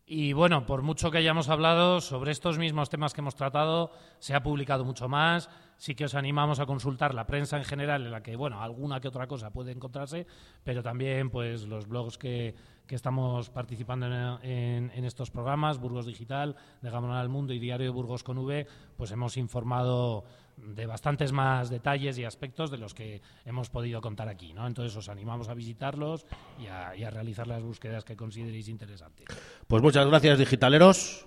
Y bueno, por mucho que hayamos hablado sobre estos mismos temas que hemos tratado, se ha publicado mucho más. Sí que os animamos a consultar la prensa en general, en la que, bueno, alguna que otra cosa puede encontrarse, pero también pues los blogs que, que estamos participando en, en, estos programas, Burgos Digital, de Gamón al Mundo y Diario de Burgos con V, pues hemos informado de bastantes más detalles y aspectos de los que hemos podido contar aquí. ¿no? Entonces os animamos a visitarlos y a, y a realizar las búsquedas que consideréis interesantes. Pues muchas gracias, digitaleros.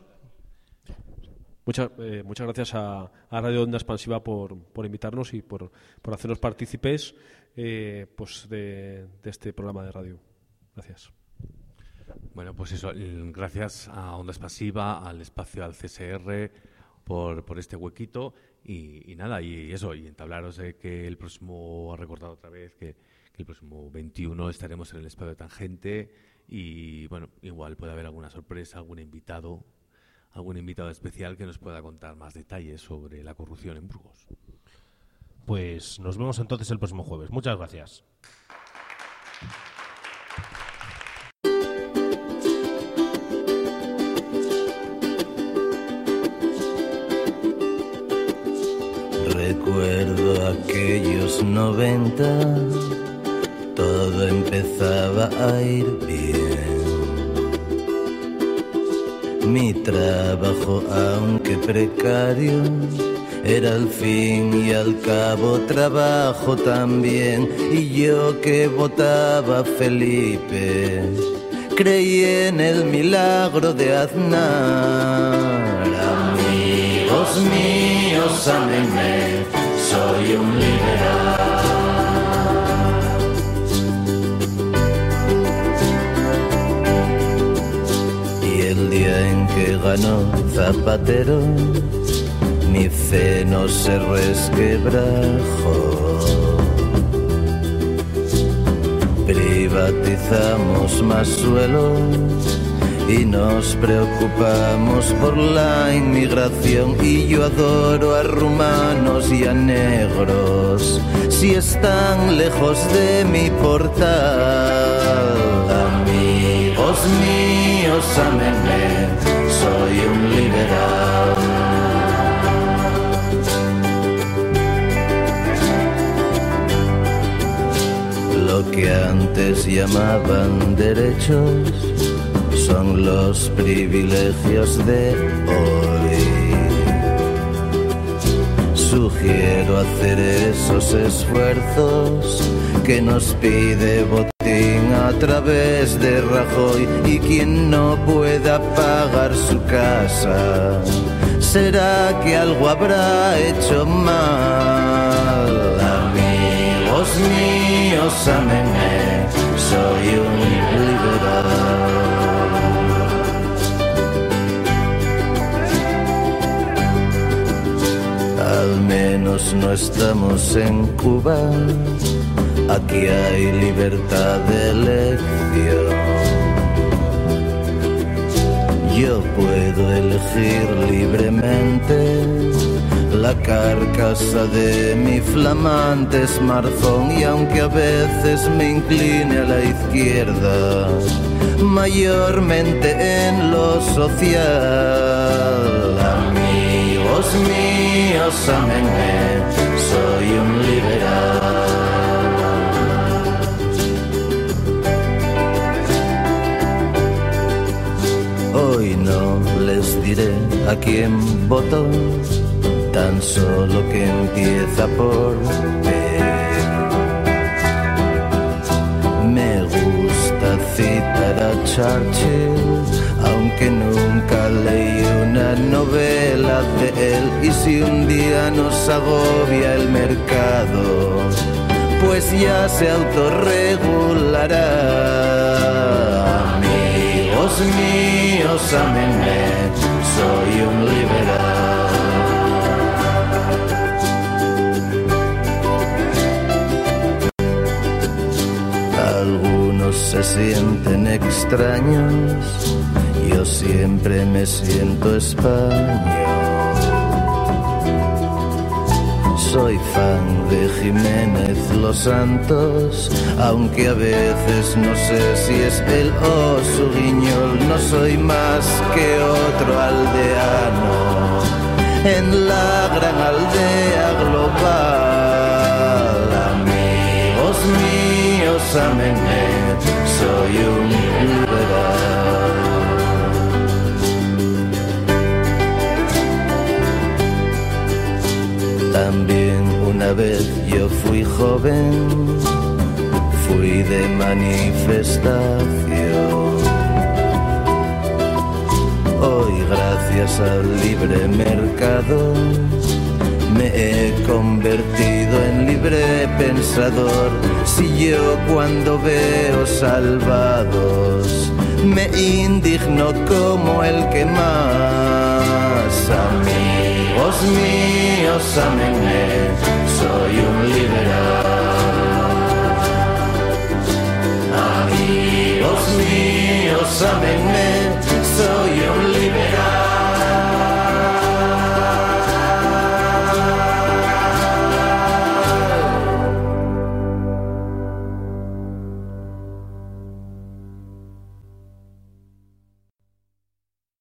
Muchas, eh, muchas gracias a, a, Radio Onda Expansiva por, por invitarnos y por, por hacernos partícipes eh, pues de, de este programa de radio. Gracias. Bueno, pues eso, gracias a Onda Expansiva, al espacio, al CSR, por, por este huequito y, nada, y eso, y entablaros de que el próximo, ha recordado otra vez que, que, el próximo 21 estaremos en el espacio de Tangente y bueno, igual puede haber alguna sorpresa, algún invitado, algún invitado especial que nos pueda contar más detalles sobre la corrupción en Burgos. Pues nos vemos entonces el próximo jueves. Muchas gracias. Recuerdo aquellos noventa, todo empezaba a ir bien. Mi trabajo, aunque precario, era al fin y al cabo trabajo también. Y yo que votaba Felipe, creí en el milagro de Aznar. Amigos míos, ámenme, un liberal. Y el día en que ganó Zapatero, mi fe no se resquebrajó. Privatizamos más suelos y nos preocupamos por la inmigración y yo adoro a rumanos y a negros si están lejos de mi portal. Amigos míos, ámenme, soy un liberal. Lo que antes llamaban derechos son los privilegios de hoy. Sugiero hacer esos esfuerzos que nos pide Botín a través de Rajoy y quien no pueda pagar su casa. ¿Será que algo habrá hecho mal? Amigos míos, ámenme, soy un liberal. Menos no estamos en Cuba. Aquí hay libertad de elección. Yo puedo elegir libremente la carcasa de mi flamante smartphone y aunque a veces me incline a la izquierda, mayormente en lo social. Amigos míos, amenme, soy un liberal. Hoy no les diré a quién voto, tan solo que empieza por P. Me gusta citar a Churchill, aunque nunca leí una novela de él. Y si un día nos agobia el mercado, pues ya se autorregulará. Amigos míos, amenme, soy un liberal. Algunos se sienten extraños, siempre me siento español. Soy fan de Jiménez Los Santos, aunque a veces no sé si es él o su guiñol. No soy más que otro aldeano en la gran aldea global. Amigos míos, amenme, soy un También una vez yo fui joven, fui de manifestación. Hoy gracias al libre mercado me he convertido en libre pensador. Si yo cuando veo salvados me indigno como el que más Dios mío, sámenme, eh, soy un liberal. Amigos míos, sámenme. Eh.